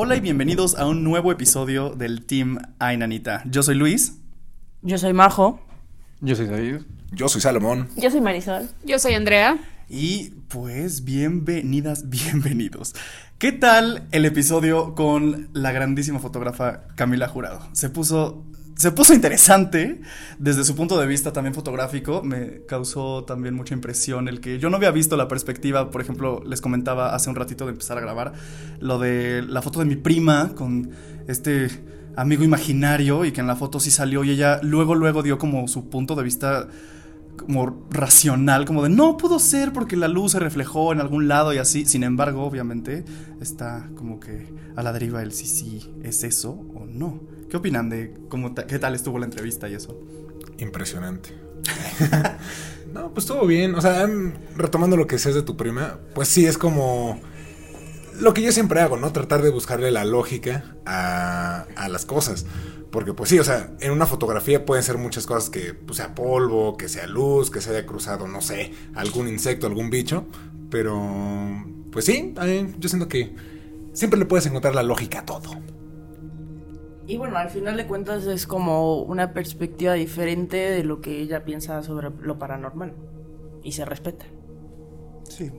Hola y bienvenidos a un nuevo episodio del Team Ainanita. Yo soy Luis. Yo soy Majo. Yo soy David. Yo soy Salomón. Yo soy Marisol. Yo soy Andrea. Y pues bienvenidas, bienvenidos. ¿Qué tal el episodio con la grandísima fotógrafa Camila Jurado? Se puso se puso interesante desde su punto de vista también fotográfico. Me causó también mucha impresión el que yo no había visto la perspectiva, por ejemplo, les comentaba hace un ratito de empezar a grabar, lo de la foto de mi prima con este amigo imaginario y que en la foto sí salió y ella luego, luego dio como su punto de vista como racional, como de no pudo ser porque la luz se reflejó en algún lado y así. Sin embargo, obviamente, está como que a la deriva el sí, sí, es eso o no. ¿Qué opinan de cómo qué tal estuvo la entrevista y eso? Impresionante. no, pues estuvo bien. O sea, em, retomando lo que decías de tu prima, pues sí, es como lo que yo siempre hago, ¿no? Tratar de buscarle la lógica a, a las cosas. Porque pues sí, o sea, en una fotografía pueden ser muchas cosas que pues, sea polvo, que sea luz, que se haya cruzado, no sé, algún insecto, algún bicho. Pero pues sí, yo siento que siempre le puedes encontrar la lógica a todo. Y bueno, al final de cuentas es como una perspectiva diferente de lo que ella piensa sobre lo paranormal. Y se respeta. Sí.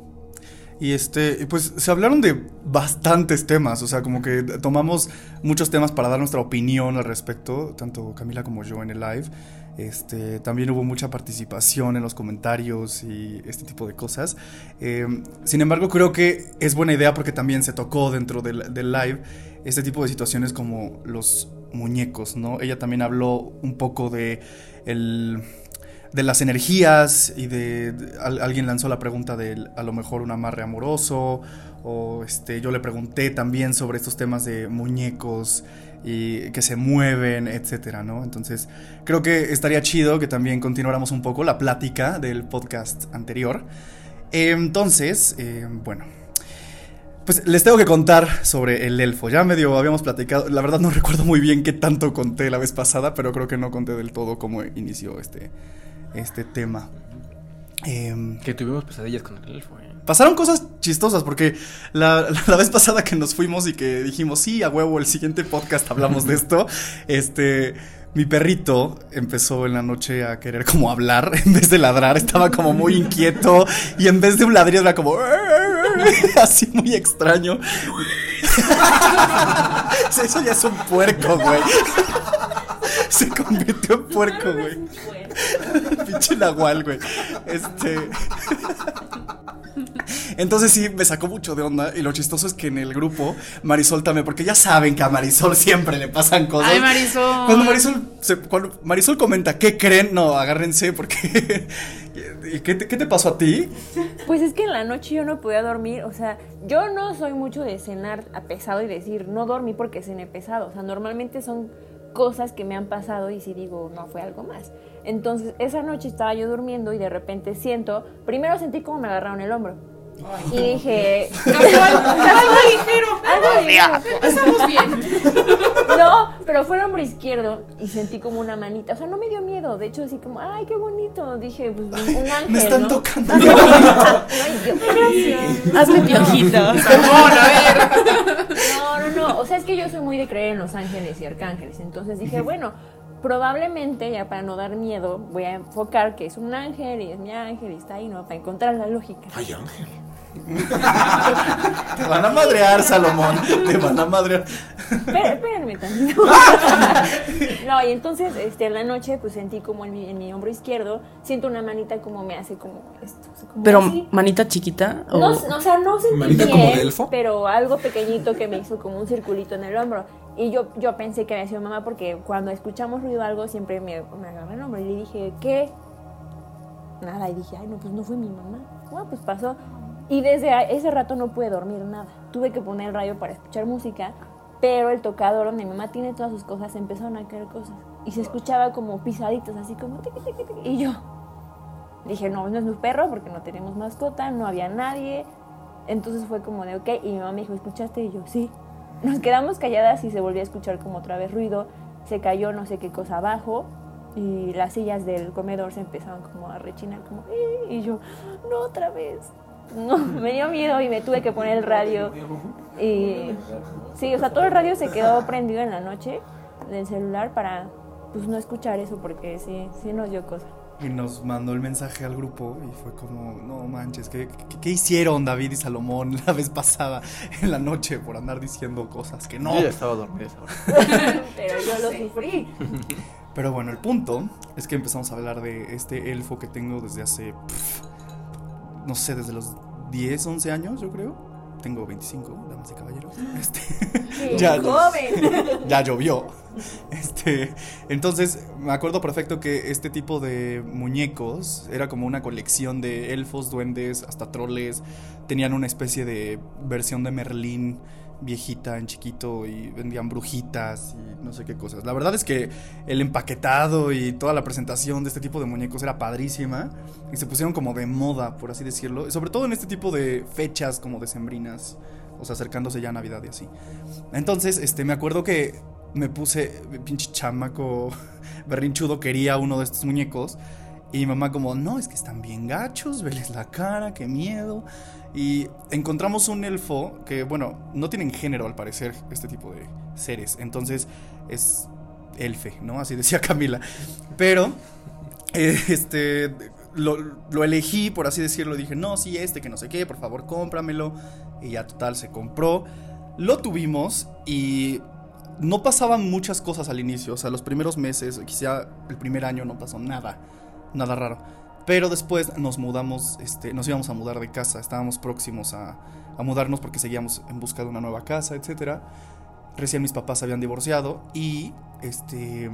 Y este, pues se hablaron de bastantes temas, o sea, como que tomamos muchos temas para dar nuestra opinión al respecto, tanto Camila como yo en el live. Este, también hubo mucha participación en los comentarios y este tipo de cosas. Eh, sin embargo, creo que es buena idea porque también se tocó dentro del, live este tipo de situaciones como los muñecos, ¿no? Ella también habló un poco de el, de las energías y de, alguien lanzó la pregunta de a lo mejor un amarre amoroso o este yo le pregunté también sobre estos temas de muñecos y que se mueven, etcétera, ¿no? Entonces, creo que estaría chido que también continuáramos un poco la plática del podcast anterior. Entonces, eh, bueno, pues les tengo que contar sobre el elfo. Ya medio habíamos platicado. La verdad no recuerdo muy bien qué tanto conté la vez pasada, pero creo que no conté del todo cómo inició este, este tema. Em, que tuvimos pesadillas con el elfo. ¿eh? Pasaron cosas chistosas porque la, la, vez pasada que nos fuimos y que dijimos, sí, a huevo, el siguiente podcast hablamos de esto, este, mi perrito empezó en la noche a querer como hablar en vez de ladrar, estaba como muy inquieto y en vez de un ladrido era como... Así muy extraño. Eso ya es un puerco, güey. Se convirtió en puerco, güey. Pinche nahual, güey. Este. Entonces sí, me sacó mucho de onda. Y lo chistoso es que en el grupo, Marisol también, porque ya saben que a Marisol siempre le pasan cosas. Ay, Marisol. Cuando Marisol, cuando Marisol comenta, ¿qué creen? No, agárrense porque... ¿Qué te, ¿Qué te pasó a ti? Pues es que en la noche yo no podía dormir. O sea, yo no soy mucho de cenar a pesado y decir, no dormí porque cené pesado. O sea, normalmente son cosas que me han pasado y si digo, no, fue algo más. Entonces, esa noche estaba yo durmiendo y de repente siento, primero sentí como me agarraron el hombro. y dije, algo ligero, algo ligero. Estamos bien. No, pero fue el hombro izquierdo y sentí como una manita. O sea, no me dio miedo. De hecho, así como, ay, qué bonito. Dije, pues un ángel. Me están ¿no? tocando. Ay, Gracias. Hazme piojito. a ver. No. O sea, es que yo soy muy de creer en los ángeles y arcángeles. Entonces dije, bueno, probablemente, ya para no dar miedo, voy a enfocar que es un ángel y es mi ángel y está ahí, ¿no? Para encontrar la lógica. Ay, Ángel. Te van a madrear, Salomón. Te van a madrear. Espérenme tantito. No, y entonces, este, en la noche, pues sentí como en mi, en mi hombro izquierdo, siento una manita como me hace como esto. o sea, como Pero así. manita chiquita. O... No, no, o sea, no sentí ¿Manita bien, como de elfo? pero algo pequeñito que me hizo como un circulito en el hombro. Y yo, yo pensé que había sido mamá porque cuando escuchamos ruido o algo siempre me, me agarra el hombro. Y le dije, ¿qué? Nada, y dije, ay, no, pues no fue mi mamá. Bueno, pues pasó. Y desde ese rato no pude dormir nada. Tuve que poner el radio para escuchar música, pero el tocador donde mi mamá tiene todas sus cosas empezaron a caer cosas. Y se escuchaba como pisaditas, así como tiqui, tiqui, tiqui. Y yo dije, no, no es mi perro porque no tenemos mascota, no había nadie. Entonces fue como de, ok, y mi mamá me dijo, ¿escuchaste? Y yo, sí. Nos quedamos calladas y se volvió a escuchar como otra vez ruido. Se cayó no sé qué cosa abajo y las sillas del comedor se empezaron como a rechinar, como, "Eh", y yo, no otra vez. No, me dio miedo y me tuve que poner el radio. Y sí, o sea, todo el radio se quedó prendido en la noche del celular para pues no escuchar eso porque sí, sí nos dio cosa. Y nos mandó el mensaje al grupo y fue como, no manches, ¿qué, qué, hicieron David y Salomón la vez pasada en la noche por andar diciendo cosas que no? Yo ya estaba dormido Pero yo lo sufrí. Pero bueno, el punto es que empezamos a hablar de este elfo que tengo desde hace, no sé, desde los 10, 11 años, yo creo. Tengo 25, damas y caballeros. Este, ya, joven. ya llovió. Este, entonces, me acuerdo perfecto que este tipo de muñecos era como una colección de elfos, duendes, hasta troles. Tenían una especie de versión de Merlín viejita en chiquito y vendían brujitas y no sé qué cosas. La verdad es que el empaquetado y toda la presentación de este tipo de muñecos era padrísima y se pusieron como de moda, por así decirlo, sobre todo en este tipo de fechas como decembrinas, o sea, acercándose ya a Navidad y así. Entonces, este, me acuerdo que me puse, pinche chamaco berrinchudo, quería uno de estos muñecos. Y mi mamá como, no, es que están bien gachos, veles la cara, qué miedo. Y encontramos un elfo que, bueno, no tienen género al parecer este tipo de seres. Entonces es elfe, ¿no? Así decía Camila. Pero, eh, este, lo, lo, elegí, por así decirlo. Dije, no, sí, este, que no sé qué, por favor, cómpramelo. Y ya total, se compró. Lo tuvimos y no pasaban muchas cosas al inicio. O sea, los primeros meses, quizá el primer año no pasó nada, nada raro. Pero después nos mudamos, este, nos íbamos a mudar de casa. Estábamos próximos a, mudarnos porque seguíamos en busca de una nueva casa, etc. Recién mis papás habían divorciado y este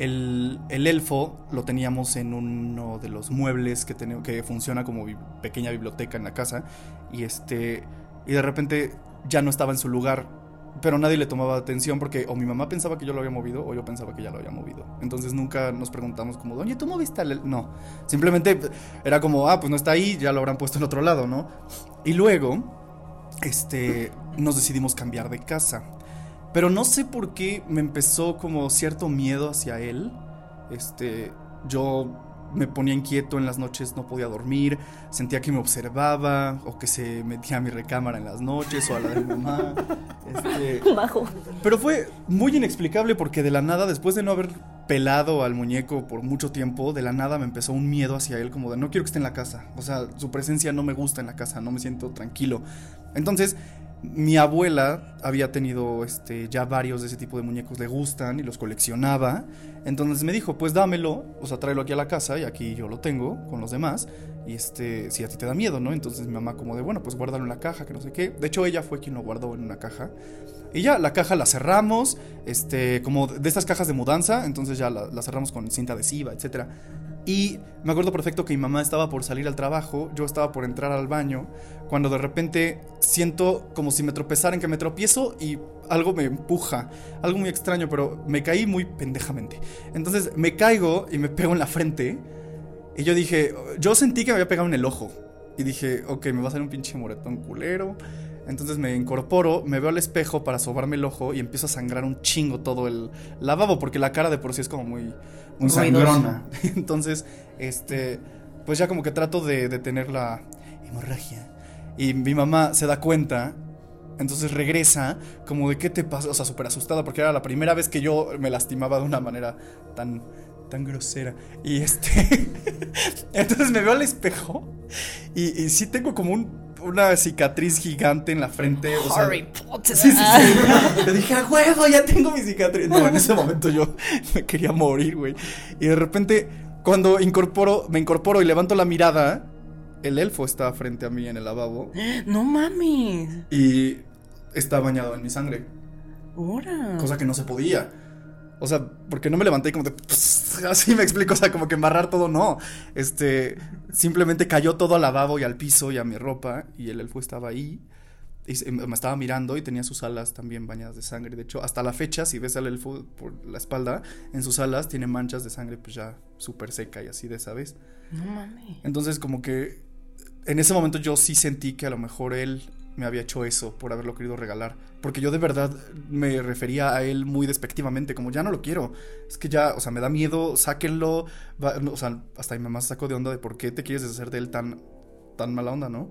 el, el, elfo lo teníamos en uno de los muebles que, que funciona como pequeña biblioteca en la casa. Y este. Y de repente ya no estaba en su lugar pero nadie le tomaba atención porque o mi mamá pensaba que yo lo había movido o yo pensaba que ya lo había movido. Entonces nunca nos preguntamos como, oye, ¿tú moviste al...? No, simplemente era como, ah, pues no está ahí, ya lo habrán puesto en otro lado, ¿no? Y luego, este, nos decidimos cambiar de casa. Pero no sé por qué me empezó como cierto miedo hacia él. Este, yo me ponía inquieto en las noches, no podía dormir, sentía que me observaba o que se metía a mi recámara en las noches o a la de mi mamá. Este, Bajo. Pero fue muy inexplicable porque de la nada, después de no haber pelado al muñeco por mucho tiempo, de la nada me empezó un miedo hacia él, como de no quiero que esté en la casa. O sea, su presencia no me gusta en la casa, no me siento tranquilo. Entonces, mi abuela había tenido este, ya varios de ese tipo de muñecos, le gustan y los coleccionaba. Entonces me dijo, pues dámelo, o sea, tráelo aquí a la casa y aquí yo lo tengo con los demás. Y este, si a ti te da miedo, ¿no? Entonces mi mamá como de, bueno, pues guárdalo en la caja, que no sé qué. De hecho, ella fue quien lo guardó en una caja. Y ya, la caja la cerramos, este, como de estas cajas de mudanza, entonces ya la, la cerramos con cinta adhesiva, etcétera. Y me acuerdo perfecto que mi mamá estaba por salir al trabajo, yo estaba por entrar al baño, cuando de repente siento como si me tropezaran, que me tropiezo y algo me empuja, algo muy extraño, pero me caí muy pendejamente. Entonces me caigo y me pego en la frente. Y yo dije, yo sentí que me había pegado en el ojo. Y dije, ok, me va a salir un pinche moretón culero. Entonces me incorporo, me veo al espejo para sobarme el ojo y empiezo a sangrar un chingo todo el lavabo, porque la cara de por sí es como muy, muy sangrona. Entonces, este, pues ya como que trato de detener la hemorragia. Y mi mamá se da cuenta, entonces regresa, como de qué te pasa, o sea, súper asustada, porque era la primera vez que yo me lastimaba de una manera tan, tan grosera. Y este, entonces me veo al espejo y, y sí tengo como un una cicatriz gigante en la frente. O sea, Harry Potter. Sí, sí, sí. Le dije, a huevo, ya tengo mi cicatriz. No, en ese momento yo me quería morir, güey. Y de repente, cuando incorporo, me incorporo y levanto la mirada, el elfo está frente a mí en el lavabo. No mames. Y está bañado en mi sangre. Ahora. Cosa que no se podía. O sea, porque no me levanté como de. así me explico, o sea, como que embarrar todo, no. Este. Simplemente cayó todo al lavabo y al piso y a mi ropa. Y el elfo estaba ahí. Y me estaba mirando y tenía sus alas también bañadas de sangre. De hecho, hasta la fecha, si ves al elfo por la espalda, en sus alas tiene manchas de sangre, pues ya súper seca y así de, ¿sabes? No mames. Entonces, como que. En ese momento yo sí sentí que a lo mejor él me había hecho eso por haberlo querido regalar. Porque yo de verdad me refería a él muy despectivamente, como ya no lo quiero. Es que ya, o sea, me da miedo, sáquenlo. o sea, hasta mi mamá se sacó de onda de por qué te quieres deshacer de él tan tan mala onda, ¿no?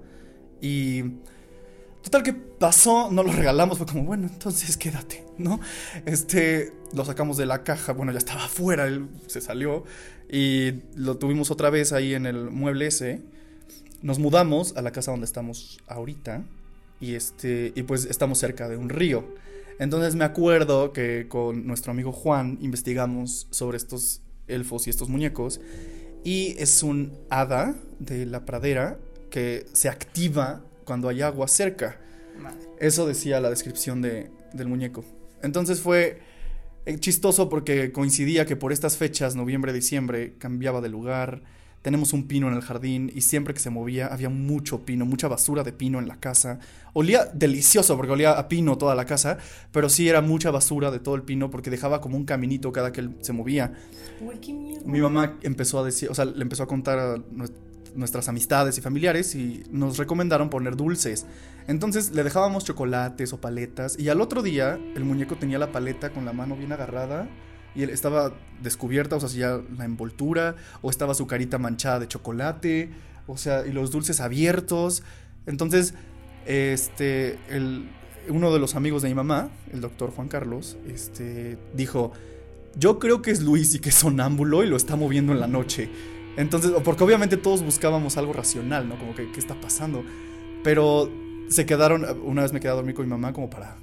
Y total que pasó, no lo regalamos, fue como, bueno, entonces quédate, ¿no? Este, lo sacamos de la caja, bueno, ya estaba afuera, él se salió y lo tuvimos otra vez ahí en el mueble ese. Nos mudamos a la casa donde estamos ahorita y este y pues estamos cerca de un río. Entonces me acuerdo que con nuestro amigo Juan investigamos sobre estos elfos y estos muñecos y es un hada de la pradera que se activa cuando hay agua cerca. Eso decía la descripción de, del muñeco. Entonces fue eh, chistoso porque coincidía que por estas fechas, noviembre, diciembre, cambiaba de lugar. Tenemos un pino en el jardín y siempre que se movía había mucho pino, mucha basura de pino en la casa. Olía delicioso porque olía a pino toda la casa, pero sí era mucha basura de todo el pino porque dejaba como un caminito cada que él se movía. Uy, qué miedo. Mi mamá empezó a decir, o sea, le empezó a contar a nuestras amistades y familiares y nos recomendaron poner dulces. Entonces le dejábamos chocolates o paletas y al otro día el muñeco tenía la paleta con la mano bien agarrada y él estaba descubierta, o sea, ya la envoltura, o estaba su carita manchada de chocolate, o sea, y los dulces abiertos. Entonces, este, el, uno de los amigos de mi mamá, el doctor Juan Carlos, este, dijo, yo creo que es Luis y que es sonámbulo y lo está moviendo en la noche. Entonces, porque obviamente todos buscábamos algo racional, ¿no? Como que, ¿qué está pasando? Pero se quedaron, una vez me quedé a dormir con mi mamá como para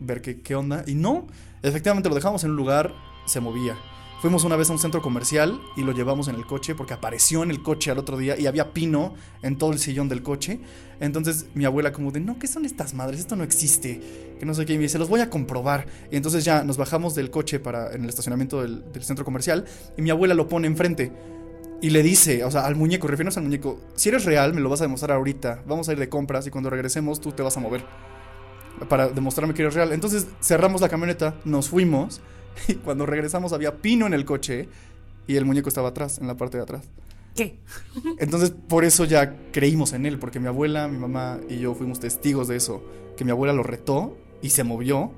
ver qué, qué onda. Y no, efectivamente lo dejamos en un lugar se movía. Fuimos una vez a un centro comercial y lo llevamos en el coche porque apareció en el coche al otro día y había pino en todo el sillón del coche. Entonces mi abuela como de, no, ¿qué son estas madres? Esto no existe. Que no sé qué. Y me dice, los voy a comprobar. Y entonces ya nos bajamos del coche para, en el estacionamiento del, centro comercial y mi abuela lo pone enfrente. Y le dice, o sea, al muñeco, refieres al muñeco, si eres real, me lo vas a demostrar ahorita. Vamos a ir de compras y cuando regresemos tú te vas a mover. Para demostrarme que eres real. Entonces cerramos la camioneta, nos fuimos Y cuando regresamos había pino en el coche y el muñeco estaba atrás, en la parte de atrás. ¿Qué? Entonces por eso ya creímos en él, porque mi abuela, mi mamá y yo fuimos testigos de eso, que mi abuela lo retó y se movió.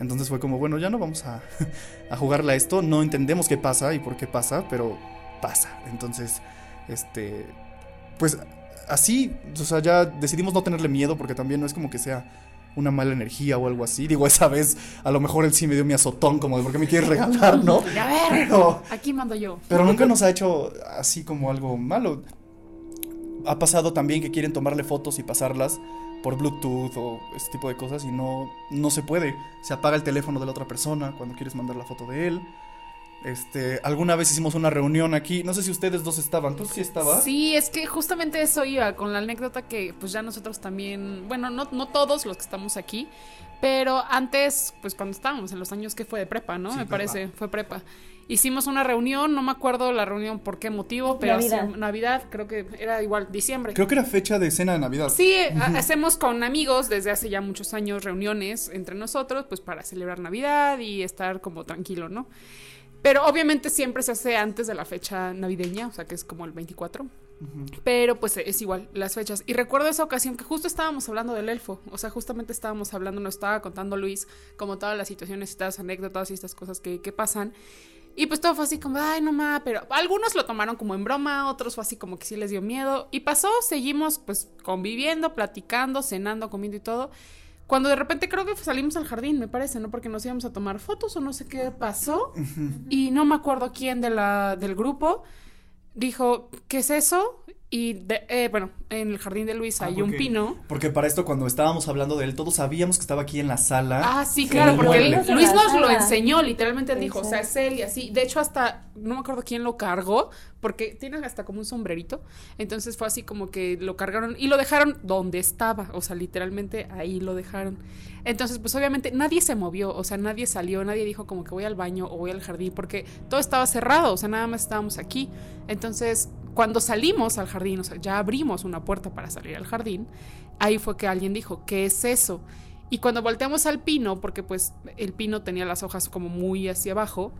Entonces fue como, bueno, ya no vamos a, a jugarle a esto, no entendemos qué pasa y por qué pasa, pero pasa. Entonces, este, pues así, o sea, ya decidimos no tenerle miedo porque también no es como que sea una mala energía o algo así. Digo, esa vez a lo mejor él sí me dio mi azotón, como de por qué me quieres regalar, ¿no? A ver, Pero, aquí mando yo. pero nunca nos ha hecho así como algo malo. Ha pasado también que quieren tomarle fotos y pasarlas por Bluetooth o ese tipo de cosas y no, no se puede. Se apaga el teléfono de la otra persona cuando quieres mandar la foto de él. Este, alguna vez hicimos una reunión aquí, no sé si ustedes dos estaban, ¿tú sí estabas? Sí, es que justamente eso iba con la anécdota que pues ya nosotros también, bueno, no, no todos los que estamos aquí, pero antes, pues cuando estábamos en los años que fue de prepa, ¿no? Sí, me prepa. parece, fue prepa. Hicimos una reunión, no me acuerdo la reunión por qué motivo, pero Navidad. creo que era igual diciembre. Creo que era fecha de cena de Navidad. Sí, ha- hacemos con amigos desde hace ya muchos años reuniones entre nosotros, pues para celebrar Navidad y estar como tranquilo, ¿no? Pero obviamente siempre se hace antes de la fecha navideña, o sea que es como el 24. Pero pues es igual las fechas. Y recuerdo esa ocasión que justo estábamos hablando del elfo. O sea, justamente estábamos hablando, nos estaba contando Luis como todas las situaciones, estas anécdotas y estas cosas que, que pasan. Y pues todo fue así como, ay, no ma, pero algunos lo tomaron como en broma, otros fue así como que sí les dio miedo. Y pasó, seguimos pues conviviendo, platicando, cenando, comiendo y todo. Cuando de repente creo que salimos al jardín, me parece, ¿no? Porque nos íbamos a tomar fotos o no sé qué pasó. Y no me acuerdo quién de la, del grupo dijo, ¿qué es eso? Y de- eh, bueno, en el jardín de Luis hay un pino. Porque para esto, cuando estábamos hablando de él, todos sabíamos que estaba aquí en la sala. Ah, sí, claro, porque él- Luis nos lo enseñó, literalmente él dijo, o sea, es él y así. De hecho, hasta, no me acuerdo quién lo cargó, porque tiene hasta como un sombrerito. Entonces fue así como que lo cargaron y lo dejaron donde estaba, o sea, literalmente ahí lo dejaron. Entonces, pues obviamente nadie se movió, o sea, nadie salió, nadie dijo como que voy al baño o voy al jardín, porque todo estaba cerrado, o sea, nada más estábamos aquí. Entonces, cuando salimos al jardín, o sea, ya abrimos una puerta para salir al jardín, ahí fue que alguien dijo, ¿qué es eso? Y cuando volteamos al pino, porque pues el pino tenía las hojas como muy hacia abajo,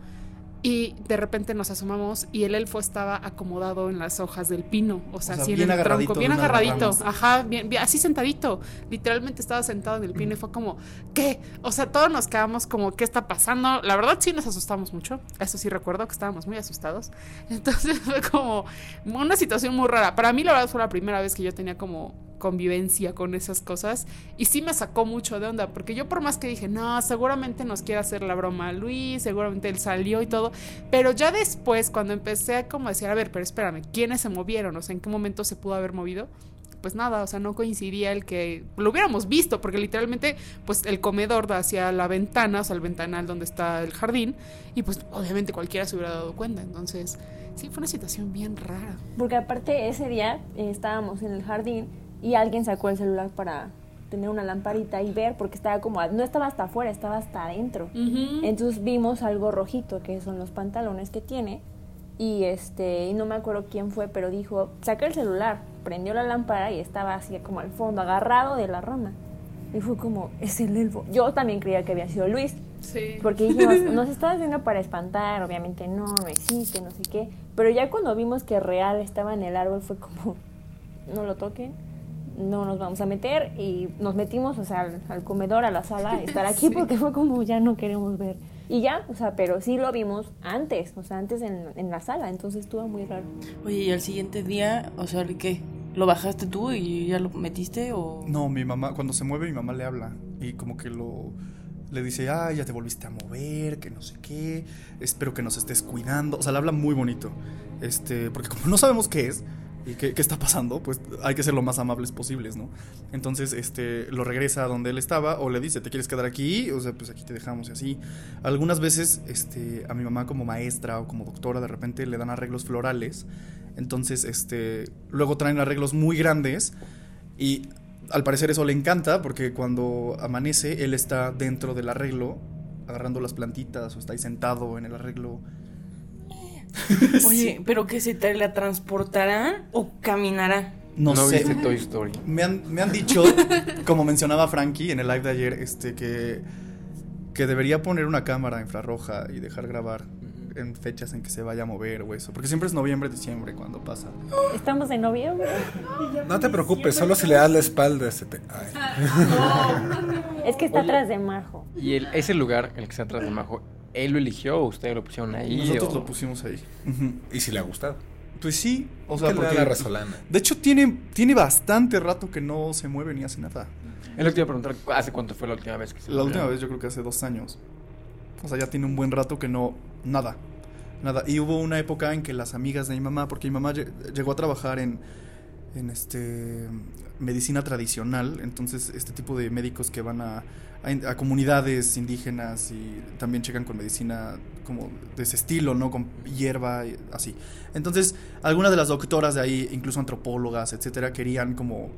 Y de repente nos asomamos y el elfo estaba acomodado en las hojas del pino, o sea, O sea, así en el tronco, bien agarradito, ajá, bien, bien, así sentadito. Literalmente estaba sentado en el pino y fue como, ¿qué? O sea, todos nos quedamos como, ¿qué está pasando? La verdad sí nos asustamos mucho, eso sí recuerdo que estábamos muy asustados. Entonces fue como una situación muy rara. Para mí la verdad fue la primera vez que yo tenía como convivencia con esas cosas y sí me sacó mucho de onda porque yo por más que dije no seguramente nos quiere hacer la broma Luis seguramente él salió y todo pero ya después cuando empecé a como decir a ver pero espérame quiénes se movieron o sea en qué momento se pudo haber movido pues nada, o sea, no coincidía el que lo hubiéramos visto, porque literalmente, pues el comedor da hacia la ventana, o sea, el ventanal donde está el jardín, y pues obviamente cualquiera se hubiera dado cuenta. Entonces, sí, fue una situación bien rara. Porque aparte ese día eh, estábamos en el jardín y alguien sacó el celular para tener una lamparita y ver, porque estaba como, no estaba hasta afuera, estaba hasta adentro. Entonces vimos algo rojito, que son los pantalones que tiene. Y este, y no me acuerdo quién fue, pero dijo, saca el celular, prendió la lámpara y estaba así como al fondo, agarrado de la rama. Y fue como, es el elfo. Yo también creía que había sido Luis, Sí. porque dijimos, nos estaba haciendo para espantar, obviamente no, no existe, no sé qué. Pero ya cuando vimos que real estaba en el árbol fue como, no lo toquen, no nos vamos a meter. Y nos metimos, o sea, al, al comedor, a la sala, a estar aquí Sí. porque fue como, ya no queremos ver. Y ya, o sea, pero sí lo vimos antes, o sea, antes en, en la sala, entonces estuvo muy raro. Oye, y al siguiente día, o sea, ¿qué? ¿Lo bajaste tú y ya lo metiste o...? No, mi mamá, cuando se mueve, mi mamá le habla y como que lo. Le dice, ah, ya te volviste a mover, que no sé qué, espero que nos estés cuidando. O sea, le habla muy bonito. Este, porque como no sabemos qué es y qué, está pasando, pues hay que ser lo más amables posibles, ¿no? Entonces, este, lo regresa a donde él estaba o le dice, ¿te quieres quedar aquí? O sea, pues aquí te dejamos y así. Algunas veces, este, a mi mamá como maestra o como doctora, de repente le dan arreglos florales. Entonces, este, luego traen arreglos muy grandes y al parecer eso le encanta porque cuando amanece él está dentro del arreglo agarrando las plantitas o está ahí sentado en el arreglo. Oye, ¿pero que se teletransportará o caminará? No, No, sé. viste Toy Story. Me han, me han dicho, como mencionaba Frankie en el live de ayer, este que, que debería poner una cámara infrarroja y dejar grabar en fechas en que se vaya a mover o eso. Porque siempre es noviembre, diciembre cuando pasa. Estamos en noviembre. No te preocupes, solo si le das la espalda se te... Ay. Es que está atrás de Majo. Y el, ese lugar, el que está atrás de Majo, ¿él lo eligió o ustedes lo pusieron ahí? Nosotros o- lo pusimos ahí. Y si le ha gustado. Pues sí, o ¿Qué sea, porque la resolana? de hecho tiene, tiene bastante rato que no se mueve ni hace nada. Es lo que te iba a preguntar, ¿hace cuánto fue la última vez que se La última vez yo creo que hace dos años. O sea, ya tiene un buen rato que no... Nada. Nada. Y hubo una época en que las amigas de mi mamá, porque mi mamá lle- llegó a trabajar en, en este medicina tradicional, entonces este tipo de médicos que van a, a, comunidades indígenas y también checan con medicina como de ese estilo, ¿no? Con hierba y así. Entonces, algunas de las doctoras de ahí, incluso antropólogas, etcétera, querían como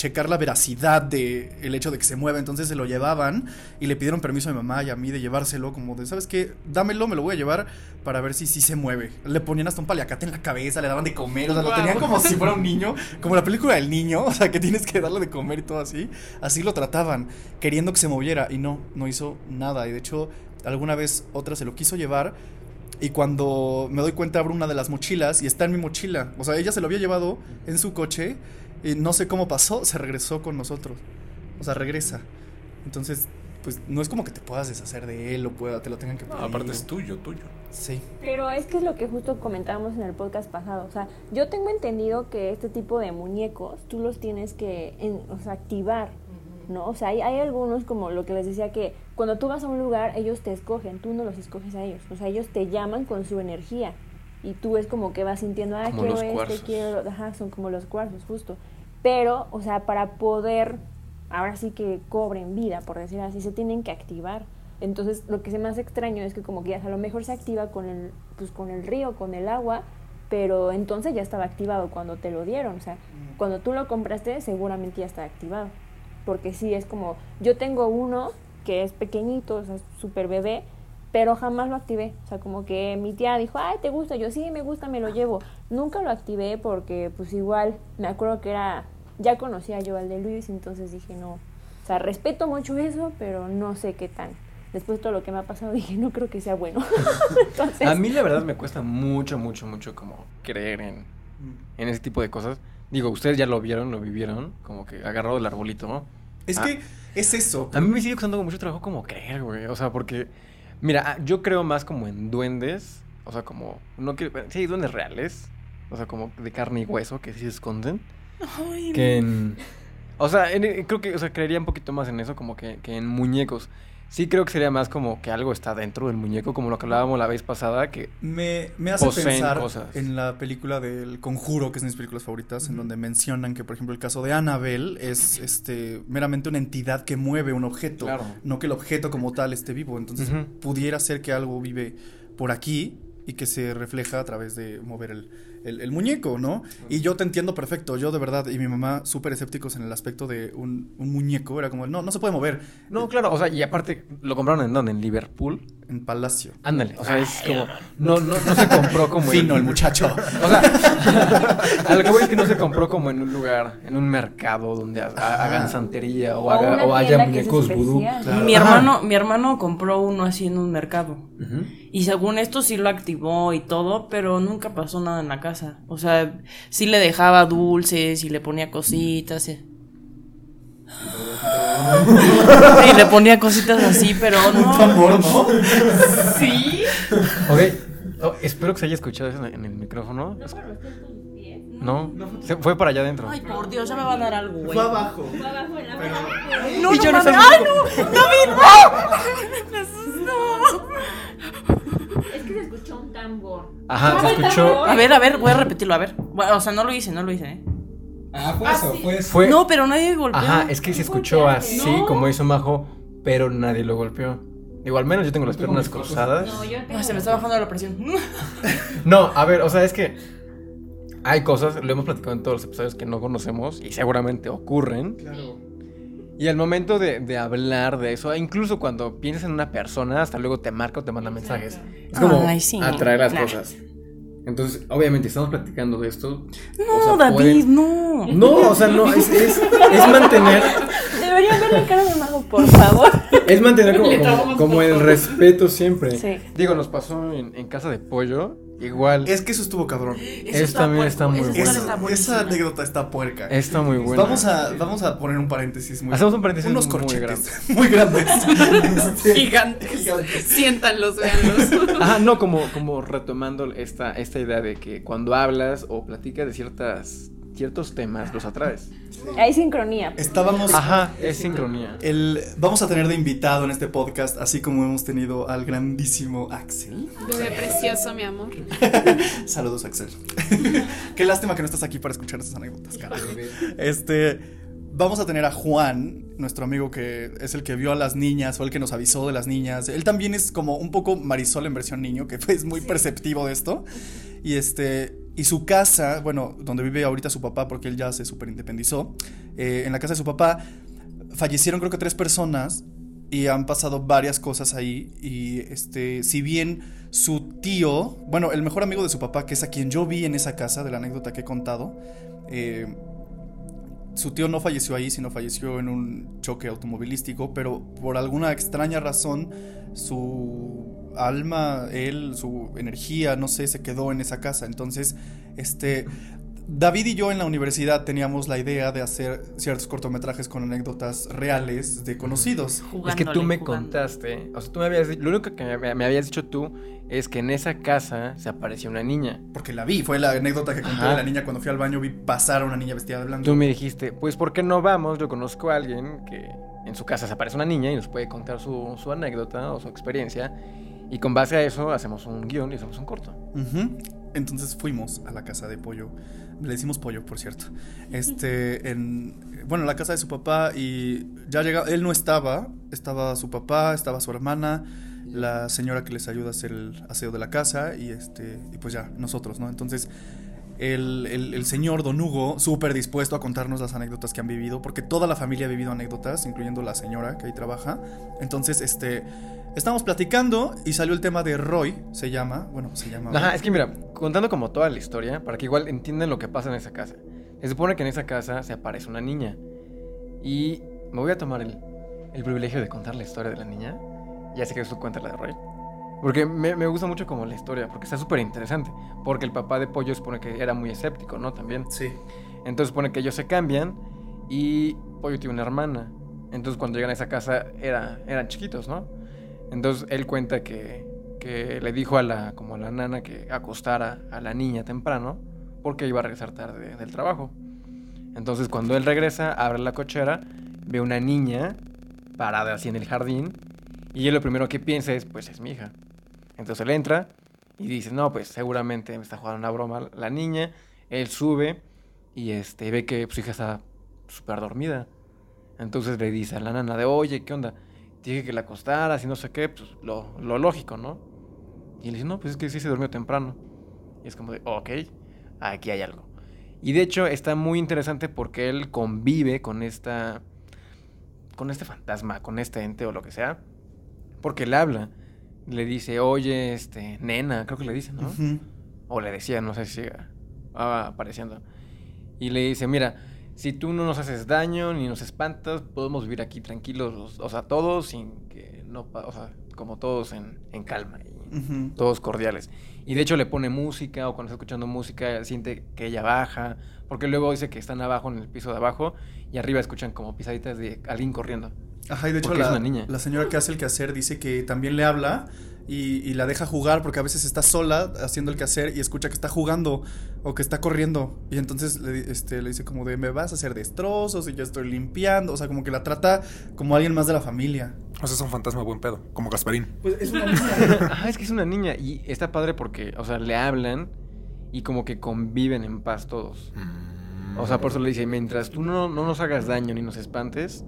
checar la veracidad de el hecho de que se mueva, entonces se lo llevaban y le pidieron permiso a mi mamá y a mí de llevárselo como de, ¿sabes qué? Dámelo, me lo voy a llevar para ver si sí se mueve. Le ponían hasta un paliacate en la cabeza, le daban de comer, o sea, lo tenían como si fuera un niño, como la película del niño, o sea, que tienes que darle de comer y todo así. Así lo trataban, queriendo que se moviera y no, no hizo nada y de hecho alguna vez otra se lo quiso llevar y cuando me doy cuenta abro una de las mochilas y está en mi mochila. O sea, ella se lo había llevado en su coche y no sé cómo pasó, se regresó con nosotros. O sea, regresa. Entonces, pues no es como que te puedas deshacer de él o pueda, te lo tengan que No, pedir. aparte es tuyo, tuyo. Sí. Pero es que es lo que justo comentábamos en el podcast pasado. O sea, yo tengo entendido que este tipo de muñecos tú los tienes que en- o sea, activar, ¿no? O sea, hay, hay algunos, como lo que les decía, que cuando tú vas a un lugar, ellos te escogen, tú no los escoges a ellos. O sea, ellos te llaman con su energía. Y tú es como que vas sintiendo, ah, Como quiero los este, cuarzos. quiero. Ajá, son como los cuarzos, justo. Pero, o sea, para poder, ahora sí que cobren vida, por decir así, se tienen que activar. Entonces, lo que se me hace extraño es que como que ya a lo mejor se activa con el, pues, con el río, con el agua, pero entonces ya estaba activado cuando te lo dieron. O sea, cuando tú lo compraste, seguramente ya está activado. Porque sí, es como, yo tengo uno que es pequeñito, o sea, súper bebé, pero jamás lo activé. O sea, como que mi tía dijo, ay, ¿te gusta? Yo sí, me gusta, me lo llevo. Nunca lo activé porque, pues igual, me acuerdo que era, ya conocía yo al de Luis, entonces dije, no. O sea, respeto mucho eso, pero no sé qué tan, después de todo lo que me ha pasado, dije, no creo que sea bueno. Entonces, A mí la verdad me cuesta mucho, mucho, mucho como creer en, en ese tipo de cosas. Digo, ustedes ya lo vieron, lo vivieron, como que agarrado del arbolito, ¿no? Es Ah. que es eso. A mí me sigue costando mucho trabajo como creer, güey. O sea, porque, mira, ah, yo creo más como en duendes. O sea, como, no que, sí hay duendes reales. O sea, como de carne y hueso que sí se esconden. Ay, Que en, o sea, en- creo que, o sea, creería un poquito más en eso como que, que en muñecos. Sí creo que sería más como que algo está dentro del muñeco, como lo que hablábamos la vez pasada, que Me, me hace pensar cosas. en la película del Conjuro, que es de mis películas favoritas, en donde mencionan que, por ejemplo, el caso de Annabelle es este meramente una entidad que mueve un objeto, Claro. no que el objeto como tal esté vivo. Entonces, pudiera ser que algo vive por aquí y que se refleja a través de mover el, el- el muñeco, ¿no? Y yo te entiendo perfecto, yo de verdad, y mi mamá súper escépticos en el aspecto de un, un muñeco, era como, no, no se puede mover No, claro, o sea, y aparte, ¿lo compraron en dónde? ¿En Liverpool? En Palacio. Ándale, o sea, es como. No, no, no se compró como. Fino el muchacho. O sea, a lo que voy es que no se compró como en un lugar, en un mercado donde ha- ha- hagan santería o, o haga, o haya muñecos vudú. Mi Ajá. hermano, mi hermano compró uno así en un mercado. Y según esto sí lo activó y todo, pero nunca pasó nada en la casa. O sea, sí le dejaba dulces y le ponía cositas. Y, y le ponía cositas así, pero no. Amor, ¿no? Sí. Ok, oh, espero que se haya escuchado eso en en el micrófono. No, se fue para allá adentro. Ay, por Dios, ya me va a dar algo, güey. Fue abajo. No, Y no, yo no mames. ¡Ay, no! ¡David! ¡No! ¡Me asustó! Es que se escuchó un tambor. Ajá, se escuchó. A ver, a ver, voy a repetirlo, a ver. Bueno, o sea, no lo hice, no lo hice, ¿eh? Ah, fue eso, fue eso. Fue. No, pero nadie golpeó. Ajá, es que se escuchó así como hizo Majo, pero nadie lo golpeó. Digo, al menos yo tengo las piernas cruzadas. No, yo tengo Ay, se me está bajando la presión. No, a ver, o sea, es que hay cosas, lo hemos platicado en todos los episodios que no conocemos y seguramente ocurren. Claro. Y al momento de, de hablar de eso, incluso cuando piensas en una persona, hasta luego te marca o te manda mensajes. Es como Ay, sí. atraer las Nah. cosas. Entonces, obviamente, estamos platicando de esto. No, o sea, David, pueden- no. No, o sea, no, es, es, es mantener, Deberían ver la cara de Mago, por favor. es mantener como, como, el respeto siempre. Sí. Digo, nos pasó en, en casa de pollo, igual. Es que eso estuvo cabrón. Eso Es- también está muy bueno. Esa, anécdota está puerca. Está muy buena. Vamos a, vamos a poner un paréntesis muy Hacemos un paréntesis Unos muy corchetes muy grandes. Este, Gigantes. gigantes. Siéntanlos, véanlos. Ajá, no, como, como retomando esta, esta idea de que cuando hablas o platicas de ciertas, ciertos temas, los atraes. Hay sincronía. Estábamos. Ajá, es sincronía. El, vamos a tener de invitado en este podcast, así como hemos tenido al grandísimo Axel. Bebé precioso, mi amor. Saludos, Axel. Qué lástima que no estás aquí para escuchar estas anécdotas, carajo. Este. Vamos a tener a Juan, nuestro amigo que es el que vio a las niñas o el que nos avisó de las niñas. Él también es como un poco Marisol en versión niño, que es muy perceptivo de esto. Y este. Y su casa, bueno, donde vive ahorita su papá, porque él ya se super independizó. eh, en la casa de su papá fallecieron creo que tres personas y han pasado varias cosas ahí y este si bien su tío bueno el mejor amigo de su papá que es a quien yo vi en esa casa de la anécdota que he contado eh, su tío no falleció ahí sino falleció en un choque automovilístico pero por alguna extraña razón su alma él su energía no sé se quedó en esa casa entonces este David y yo en la universidad teníamos la idea de hacer ciertos cortometrajes con anécdotas reales de conocidos. Es que tú me jugando. contaste, o sea, tú me habías dicho, lo único que me, me habías dicho tú es que en esa casa se apareció una niña. Porque la vi, fue la anécdota que conté Ajá. de la niña cuando fui al baño, vi pasar a una niña vestida de blanco. Tú me dijiste, pues ¿por qué no vamos? Yo conozco a alguien que en su casa se aparece una niña y nos puede contar su, su anécdota o su experiencia. Y con base a eso hacemos un guion y hacemos un corto. Entonces fuimos a la casa de pollo. Le decimos pollo, por cierto. Este, en, bueno, la casa de su papá y ya llega, él no estaba, estaba su papá, estaba su hermana, la señora que les ayuda a hacer el aseo de la casa y este, y pues ya, nosotros, ¿no? Entonces, el, el- señor Don Hugo, súper dispuesto a contarnos las anécdotas que han vivido, porque toda la familia ha vivido anécdotas, incluyendo la señora que ahí trabaja. Entonces, este, estábamos platicando y salió el tema de Roy, se llama, bueno, se llama. Ajá, es que mira, contando como toda la historia, para que igual entiendan lo que pasa en esa casa. Se supone que en esa casa se aparece una niña. Y me voy a tomar el, el privilegio de contar la historia de la niña. ya sé que eso cuenta la de Roy. Porque me, me gusta mucho como la historia, porque está súper interesante. Porque el papá de Pollo supone que era muy escéptico, ¿no? También. Sí. Entonces supone que ellos se cambian y Pollo tiene una hermana. Entonces cuando llegan a esa casa era, eran chiquitos, ¿no? Entonces él cuenta que, que le dijo a la, como a la nana que acostara a la niña temprano porque iba a regresar tarde del trabajo. Entonces cuando él regresa, abre la cochera, ve una niña parada así en el jardín y él lo primero que piensa es, pues es mi hija. Entonces él entra y dice, no, pues seguramente me está jugando una broma la niña. Él sube y este, ve que su hija está súper dormida. Entonces le dice a la nana de, oye, ¿qué onda? Dije que la acostaras y no sé qué, pues lo, lo lógico, ¿no? Y él dice, no, pues es que sí se durmió temprano. Y es como de, ok, aquí hay algo. Y de hecho está muy interesante porque él convive con esta, con este fantasma, con este ente o lo que sea, porque le habla. Le dice, oye, este, nena, creo que le dice, ¿no? O le decía, no sé si siga ah, apareciendo. Y le dice, mira, si tú no nos haces daño ni nos espantas, podemos vivir aquí tranquilos, los- o sea, todos sin que no, o sea, como todos en, en calma y todos cordiales. Y de hecho le pone música o cuando está escuchando música siente que ella baja, porque luego dice que están abajo en el piso de abajo y arriba escuchan como pisaditas de alguien corriendo. Ajá, y de hecho es la, una niña. la señora que hace el quehacer dice que también le habla y, y la deja jugar porque a veces está sola haciendo el quehacer y escucha que está jugando o que está corriendo. Y entonces le, este, le dice como de, me vas a hacer destrozos y yo estoy limpiando. O sea, como que la trata como alguien más de la familia. O sea, es un fantasma buen pedo, como Gasparín. Pues es una niña. Ajá, es que es una niña y está padre porque, o sea, le hablan y como que conviven en paz todos. O sea, por eso le dice, mientras tú no, no nos hagas daño ni nos espantes,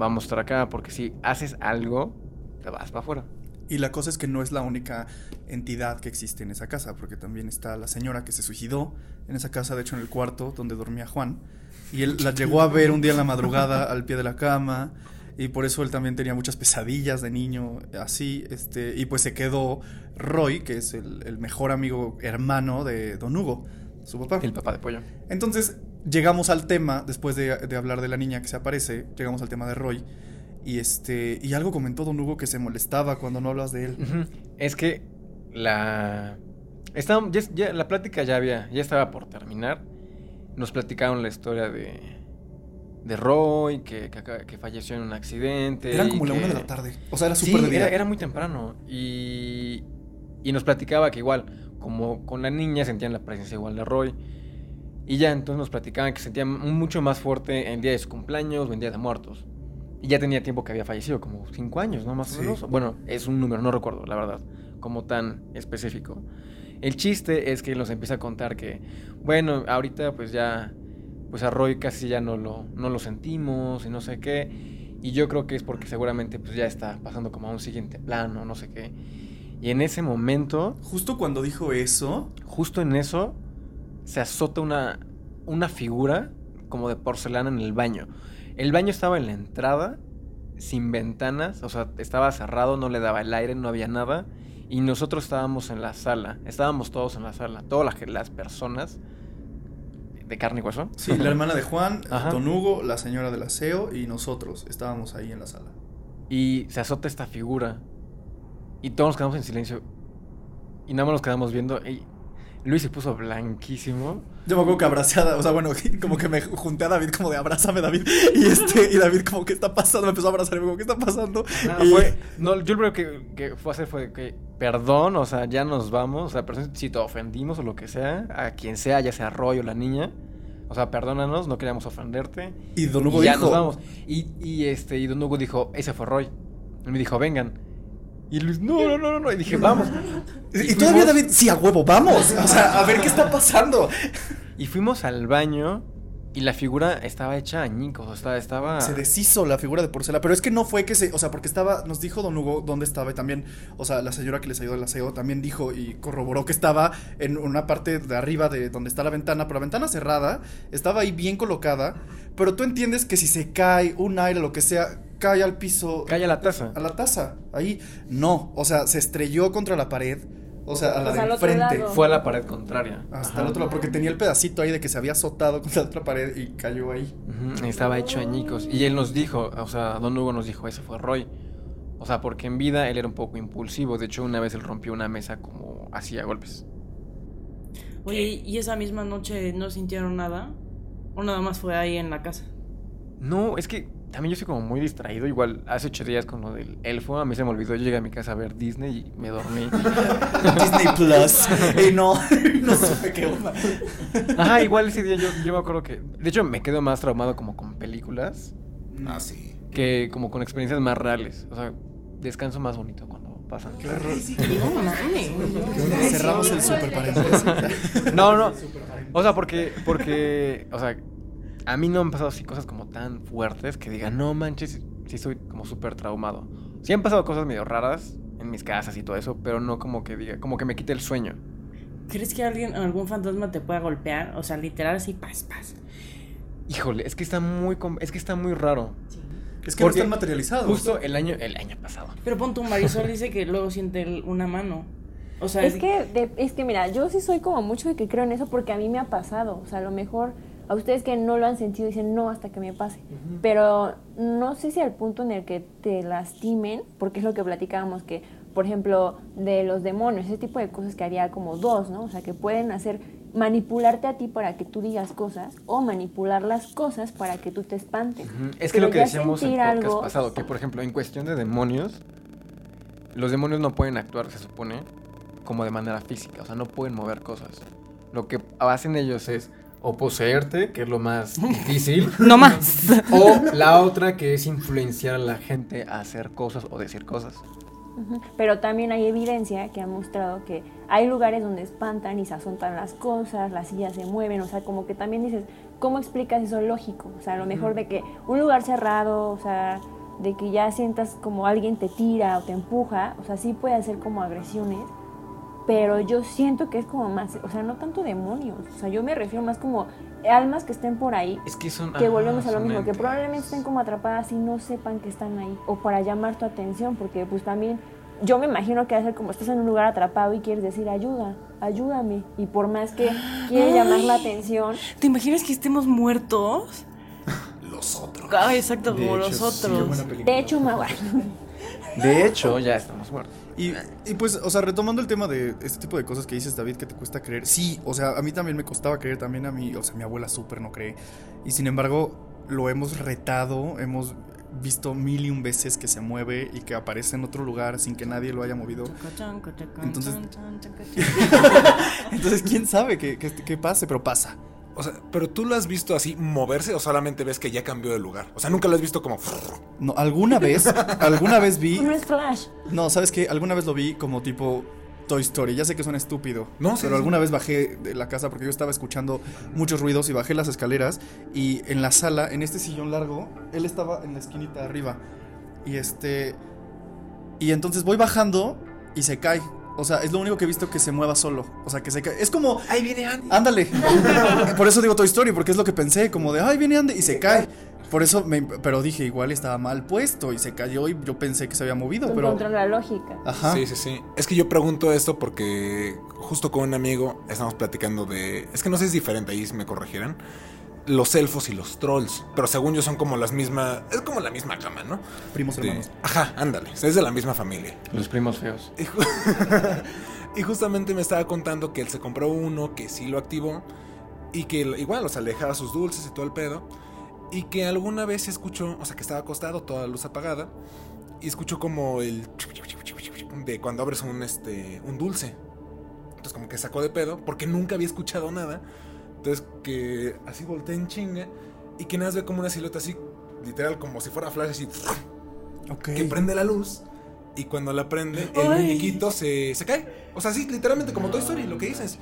vamos a estar acá, porque si haces algo, te vas para afuera. Y la cosa es que no es la única entidad que existe en esa casa, porque también está la señora que se suicidó en esa casa, de hecho en el cuarto donde dormía Juan. Y él la llegó a ver un día en la madrugada al pie de la cama. Y por eso él también tenía muchas pesadillas de niño, así, este, y pues se quedó Roy, que es el, el mejor amigo hermano de Don Hugo, su papá. El papá de pollo. Entonces, llegamos al tema, después de, de hablar de la niña que se aparece, llegamos al tema de Roy. Y este. Y algo comentó Don Hugo que se molestaba cuando no hablas de él. Es que la... Estaba, ya, ya- la plática ya había, ya estaba por terminar. Nos platicaron la historia de, de Roy, que, que, falleció en un accidente. Eran como la que- una de la tarde. O sea, era Sí, súper de día. era, era muy temprano. Y, y nos platicaba que igual, como con la niña sentían la presencia igual de Roy. Y ya entonces nos platicaban que sentían mucho más fuerte en día de su cumpleaños o en día de muertos. Y ya tenía tiempo que había fallecido, como cinco años, ¿no? Más o Sí. menos. Bueno, es un número, no recuerdo, la verdad, como tan específico. El chiste es que nos empieza a contar que, bueno, ahorita pues ya, pues a Roy casi ya no lo, no lo sentimos y no sé qué. Y yo creo que es porque seguramente pues ya está pasando como a un siguiente plano, no sé qué. Y en ese momento, Justo cuando dijo eso, justo en eso, se azota una, una figura como de porcelana en el baño. El baño estaba en la entrada, sin ventanas, o sea, estaba cerrado, no le daba el aire, no había nada. Y nosotros estábamos en la sala, estábamos todos en la sala, todas las, las personas de carne y hueso. sí, la hermana de Juan. Don Hugo, la señora del aseo y nosotros estábamos ahí en la sala. Y se azota esta figura. Y todos nos quedamos en silencio. Y nada más nos quedamos viendo. Y Luis se puso blanquísimo. Yo me acuerdo que abracé a, o sea, bueno, como que me junté a David como de abrázame David y este y David como qué está pasando, me empezó a abrazar y me dijo, ¿qué está pasando? Ah, y fue- no, yo lo primero que, que fue a hacer fue que, perdón, o sea, ya nos vamos. O sea, perdón si te ofendimos o lo que sea, a quien sea, ya sea Roy o la niña. O sea, perdónanos, no queríamos ofenderte. y Don Hugo y ya dijo, nos vamos. Y, y, este, y Don Hugo dijo, ese fue Roy. Y me dijo, vengan. Y Luis, no, no, no, no. Y dije, vamos. y, y todavía David, sí, a huevo, vamos. O sea, a ver qué está pasando. Y fuimos al baño y la figura estaba hecha añicos, o sea, estaba... Se deshizo la figura de porcelana, pero es que no fue que se, o sea, porque estaba, nos dijo Don Hugo dónde estaba y también, o sea, la señora que les ayudó el aseo también dijo y corroboró que estaba en una parte de arriba de donde está la ventana, pero la ventana cerrada, estaba ahí bien colocada, pero tú entiendes que si se cae un aire, lo que sea, cae al piso, Calla la taza. a la taza, ahí, no, o sea, se estrelló contra la pared, o sea, a la O sea, al de enfrente. Fue a la pared contraria. Hasta Ajá. el otro lado, porque tenía el pedacito ahí de que se había azotado contra la otra pared y cayó ahí. Estaba hecho añicos. Y él nos dijo, o sea, Don Hugo nos dijo, ese fue Roy. O sea, porque en vida él era un poco impulsivo. De hecho, una vez él rompió una mesa como hacía golpes. Oye, ¿y esa misma noche no sintieron nada? ¿O nada más fue ahí en la casa? No, es que también yo soy como muy distraído. Igual hace ocho días con lo del elfo, a mí se me olvidó. Yo llegué a mi casa a ver Disney y me dormí. Disney Plus. Y no, no supe qué onda. Ajá, igual ese día yo, yo me acuerdo que. De hecho, me quedo más traumado como con películas Ah, sí. que como con experiencias más reales. O sea, descanso más bonito cuando pasan. Cerramos el super paréntesis. No, no. O sea, porque, porque, o sea, a mí no han pasado así cosas como tan fuertes que digan, no manches, sí soy como súper traumado. Sí han pasado cosas medio raras en mis casas y todo eso, pero no como que diga, como que me quite el sueño. ¿Crees que alguien, algún fantasma te pueda golpear? O sea, literal así, paz, paz. Híjole, es que está muy, com- es que está muy raro. Es que no Porque están materializados. Justo el año, el año pasado. Pero pon tu Marisol dice que luego siente una mano. O sea, Es que, de- es que mira, yo sí soy como mucho de que creo en eso porque a mí me ha pasado. O sea, a lo mejor a ustedes que no lo han sentido dicen no hasta que me pase. Pero no sé si al punto en el que te lastimen, porque es lo que platicábamos, que por ejemplo de los demonios, ese tipo de cosas que haría como dos, ¿no? O sea, que pueden hacer manipularte a ti para que tú digas cosas o manipular las cosas para que tú te espantes. Es que Pero lo que decíamos en podcast algo- pasado, que por ejemplo, en cuestión de demonios, los demonios no pueden actuar, se supone, como de manera física, o sea, no pueden mover cosas. Lo que hacen ellos es o poseerte, que es lo más difícil, no más. o la otra que es influenciar a la gente a hacer cosas o decir cosas. Pero también hay evidencia que ha mostrado que hay lugares donde espantan y se azotan las cosas, las sillas se mueven, o sea, como que también dices, ¿cómo explicas eso lógico? O sea, a lo mejor de que un lugar cerrado, o sea, de que ya sientas como alguien te tira o te empuja, o sea, sí puede hacer como agresiones, pero yo siento que es como más, o sea, no tanto demonios, o sea, yo me refiero más como almas que estén por ahí Es que son... que volvemos a lo mismo, que probablemente estén como atrapadas y no sepan que están ahí, o para llamar tu atención, porque pues también yo me imagino que va a ser como estás en un lugar atrapado y quieres decir ayuda, ayúdame, y por más que quieres llamar la atención, ¿Te imaginas que estemos muertos? Los otros. Ah, exacto, De como hecho, los otros. De hecho, Mawa, De hecho, ya estamos muertos. Y, y pues, o sea, retomando el tema de este tipo de cosas que dices, David, que te cuesta creer. Sí, o sea, a mí también me costaba creer, también a mí, o sea, mi abuela súper no cree. Y sin embargo, lo hemos retado, hemos visto mil y un veces que se mueve y que aparece en otro lugar sin que nadie lo haya movido. Entonces- Entonces, quién sabe qué, qué, qué pase, pero pasa. O sea, pero tú lo has visto así moverse o solamente ves que ya cambió de lugar. O sea, nunca lo has visto como. No, alguna vez, alguna vez vi. no es Flash. No, ¿sabes qué? Alguna vez lo vi como tipo Toy Story. Ya sé que suena estúpido. No, sí, Pero sí. alguna vez bajé de la casa porque yo estaba escuchando muchos ruidos y bajé las escaleras. Y en la sala, en este sillón largo, él estaba en la esquinita arriba. Y este. Y entonces voy bajando y se cae. O sea, es lo único que he visto que se mueva solo. O sea, que se cae. Es como. Ahí viene Andy. Ándale. Por eso digo Toy Story, porque es lo que pensé, como de, ay, viene Andy, y se cae. Por eso, me, pero dije, igual estaba mal puesto y se cayó y yo pensé que se había movido, pero... Encontró la lógica. Ajá. Sí, sí, sí. Es que yo pregunto esto porque justo con un amigo estamos platicando de. Es que no sé si es diferente, ahí me corregirán. Los elfos y los trolls. Pero según yo son como las mismas. Es como la misma gama, ¿no? Primos De- hermanos. Ajá, ándale. Es de la misma familia. Los primos feos. Y, ju- y justamente me estaba contando que él se compró uno, que sí lo activó. Y que igual, o sea, le dejaba sus dulces y todo el pedo. Y que alguna vez escuchó, o sea, que estaba acostado, toda la luz apagada. Y escuchó como el. de cuando abres un, este, un dulce. Entonces, como que sacó de pedo, porque nunca había escuchado nada. Entonces, que así voltea en chinga. Y que nada más ve como una silueta así, literal, como si fuera flash, así. Ok. Que prende la luz. Y cuando la prende, el Ay. muñequito se, se cae. O sea, sí, literalmente como Toy Story, lo que dices.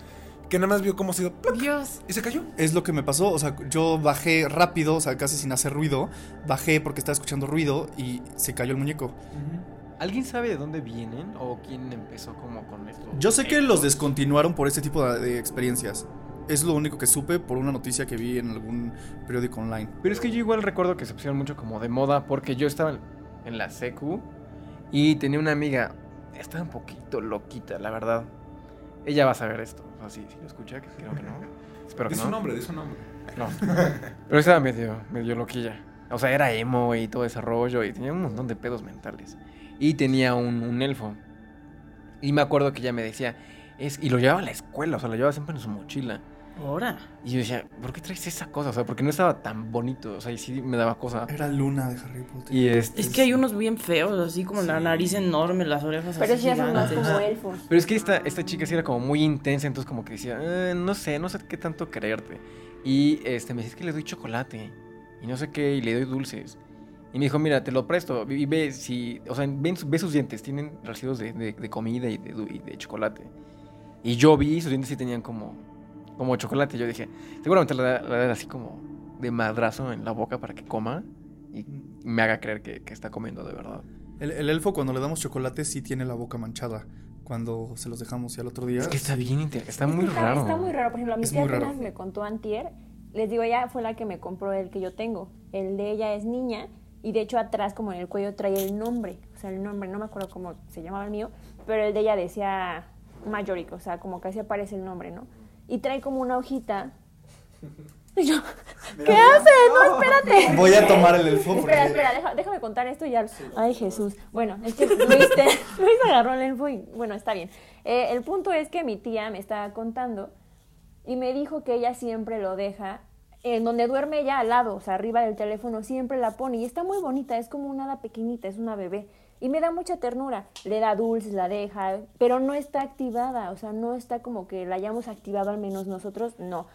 Que nada más vio cómo se dio. ¡plac! Dios. Y se cayó. Es lo que me pasó, o sea, yo bajé rápido, o sea, casi sin hacer ruido. Bajé porque estaba escuchando ruido y se cayó el muñeco. ¿Alguien sabe de dónde vienen o quién empezó como con esto? Yo sé que los descontinuaron por este tipo de, de experiencias. Es lo único que supe por una noticia que vi en algún periódico online. Pero es que yo igual recuerdo que se pusieron mucho como de moda porque yo estaba en- la secu y tenía una amiga, estaba un poquito loquita, la verdad. Ella va a saber esto. O sea, sí, sí lo escucha, que creo que no. Espero que no. su nombre, di su nombre. No. Pero estaba medio, medio loquilla. O sea, era emo y todo ese rollo y tenía un montón de pedos mentales. Y tenía un, un elfo. Y me acuerdo que ella me decía, es, y lo llevaba a la escuela, o sea, lo llevaba siempre en su mochila. Ahora. Y yo decía, ¿por qué traes esa cosa? O sea, porque no estaba tan bonito, o sea, y sí me daba cosa. Era Luna de Harry Potter. Y este, Es que hay unos bien feos, así como la nariz enorme, las orejas Pero así sí son más como elfos. Pero es que esta, esta chica sí era como muy intensa, entonces como que decía, "Eh, no sé, no sé qué tanto creerte. Y este, me decía, es que le doy chocolate, y no sé qué, y le doy dulces. Y me dijo, mira, te lo presto, y ve si, o sea, ve sus dientes, tienen residuos de, de- de comida y de, y de chocolate. Y yo vi, sus dientes sí tenían como, como chocolate, yo dije, seguramente le da, le da así como de madrazo en la boca para que coma y me haga creer que, que está comiendo de verdad. El, el elfo cuando le damos chocolate sí tiene la boca manchada. Cuando se los dejamos y al otro día... Es que está bien, está muy raro. Está muy raro. Por ejemplo, a mi Es tía apenas me contó antier. Les digo, ella fue la que me compró el que yo tengo. El de ella es niña y de hecho atrás como en el cuello trae el nombre. O sea, el nombre, no me acuerdo cómo se llamaba el mío, pero el de ella decía Majoric, o sea, como así aparece el nombre, ¿no? Y trae como una hojita. Y yo, ¿qué haces? No, espérate. Voy a tomar el elfo porque... Espera, espera, deja- déjame contar esto y ya. Ay, Jesús. Bueno, es que Luis, te- Luis agarró el elfo y bueno, está bien. Eh, el punto es que mi tía me estaba contando y me dijo que ella siempre lo deja en donde duerme ella al lado, o sea, arriba del teléfono, siempre la pone y está muy bonita, es como una hada pequeñita, es una bebé. Y me da mucha ternura, le da dulces, la deja, pero no está activada, o sea, no está como que la hayamos activado al menos nosotros, no.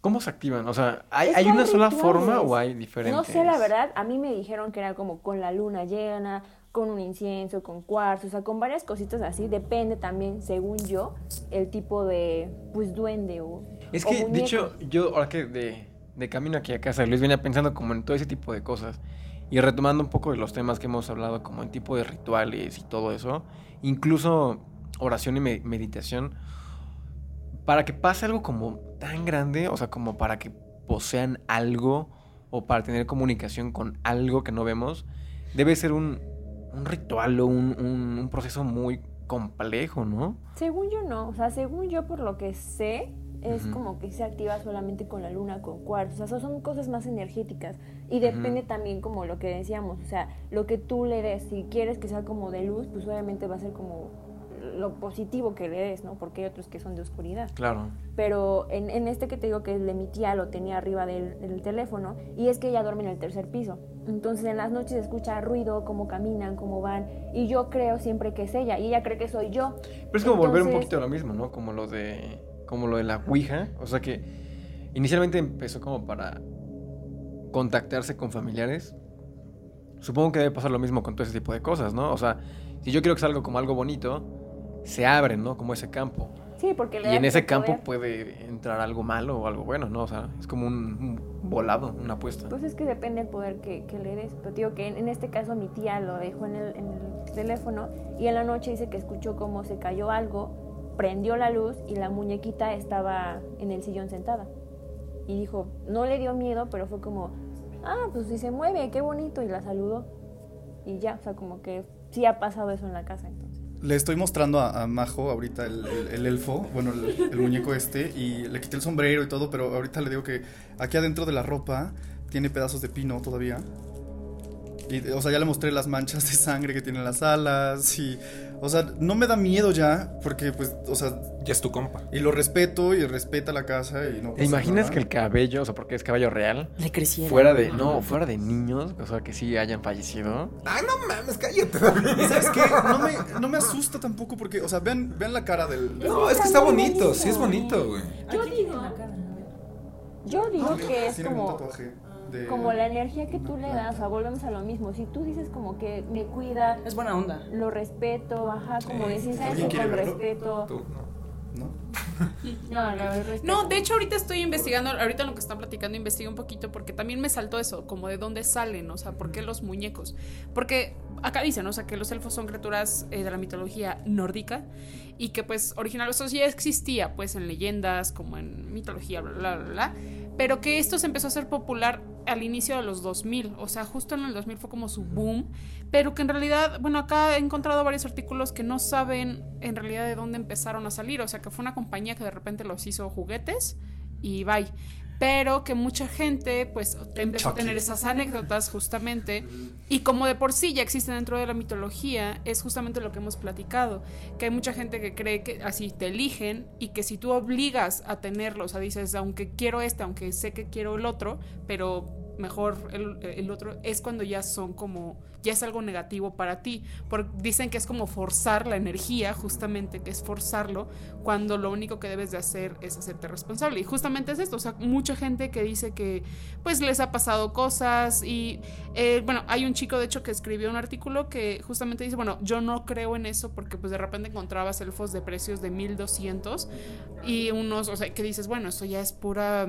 ¿Cómo se activan? O sea, ¿hay, hay una sola rituales. forma o hay diferentes? No sé, la verdad, a mí me dijeron que era como con la luna llena, con un incienso, con cuarzo, o sea, con varias cositas así. Depende también, según yo, el tipo de, pues, duende o Es o que, de muñeco. hecho, yo ahora que de, de camino aquí a casa, Luis venía pensando como en todo ese tipo de cosas. Y retomando un poco de los temas que hemos hablado, como en tipo de rituales y todo eso, incluso oración y me- meditación, para que pase algo como tan grande, o sea, como para que posean algo o para tener comunicación con algo que no vemos, debe ser un, un ritual o un, un- un proceso muy complejo, ¿no? Según yo no, o sea, según yo por lo que sé, es como que se activa solamente con la luna, con cuarzo, o sea, son cosas más energéticas y depende también como lo que decíamos, o sea, lo que tú le des, si quieres que sea como de luz, pues obviamente va a ser como lo positivo que le des, ¿no? Porque hay otros que son de oscuridad. Claro. Pero en, en este que te digo que es de mi tía, lo tenía arriba del, del teléfono y es que ella duerme en el tercer piso. Entonces en las noches escucha ruido, cómo caminan, cómo van y yo creo siempre que es ella y ella cree que soy yo. Pero es como volver un poquito a lo mismo, ¿no? Como lo de como lo de la Ouija, o sea que inicialmente empezó como para contactarse con familiares. Supongo que debe pasar lo mismo con todo ese tipo de cosas, ¿no? O sea, si yo quiero que salga como algo bonito, se abre, ¿no? Como ese campo. Sí, porque le Y en ese campo poder. puede entrar algo malo o algo bueno, ¿no? O sea, es como un, un volado, una apuesta. Pues es que depende del poder que, que le des. Pero digo que en, en este caso mi tía lo dejó en el, en el teléfono y en la noche dice que escuchó cómo se cayó algo, prendió la luz y la muñequita estaba en el sillón sentada. Y dijo, no le dio miedo, pero fue como, ah, pues si se mueve, qué bonito, y la saludó. Y ya, o sea, como que sí ha pasado eso en la casa entonces. Le estoy mostrando a, a Majo ahorita el, el- el elfo, bueno, el, el muñeco este, y le quité el sombrero y todo, pero ahorita le digo que aquí adentro de la ropa tiene pedazos de pino todavía. Y, o sea, ya le mostré las manchas de sangre que tienen las alas y... O sea, no me da miedo ya, porque pues, o sea, Ya es tu compa. y lo respeto y respeta la casa y no ¿Te imaginas nada. que el cabello, o sea, porque es cabello real, Le creciera. fuera de, no, fuera de niños, o sea, que sí hayan fallecido? Ay, no mames, cállate. ¿Y sabes qué? No me, no me asusta tampoco porque, o sea, vean, vean la cara del... No, es que está bonito, sí es bonito, güey. Yo digo, yo digo que es Tiene un como... tatuaje de- Como la energía que tú le das, o sea, volvemos a lo mismo. Si tú dices como que me cuida, Es buena onda. lo respeto, ajá, como decir, ¿sabes ¿Alguien qué? quiere Con verlo? respeto. Tú, no. ¿No? No. No, de hecho ahorita estoy investigando, ahorita lo que están platicando investigo un poquito porque también me saltó eso, como de dónde salen, o sea, por qué los muñecos. Porque acá dicen, o sea, que los elfos son criaturas eh, de la mitología nórdica y que pues original, eso ya existía pues en leyendas, como en mitología, bla, bla, bla, bla, pero que esto se empezó a hacer popular al inicio de los 2000, o sea, justo en el 2000 fue como su boom, pero que en realidad, bueno, acá he encontrado varios artículos que no saben en realidad de dónde empezaron a salir, o sea, que fue una compañía que de repente los hizo juguetes y bye. Pero que mucha gente pues empezó a tener esas anécdotas justamente y como de por sí ya existen dentro de la mitología es justamente lo que hemos platicado que hay mucha gente que cree que así te eligen y que si tú obligas a tenerlo o sea dices aunque quiero este aunque sé que quiero el otro pero mejor el, el otro es cuando ya son como ya es algo negativo para ti. Porque dicen que es como forzar la energía justamente es forzarlo cuando lo único que debes de hacer es hacerte responsable. Y justamente es esto o sea mucha gente que dice que pues les ha pasado cosas y eh, bueno hay un chico de hecho que escribió un artículo que justamente dice bueno yo no creo en eso porque pues de repente encontrabas elfos de precios de 1200 y unos o sea que dices bueno eso ya es pura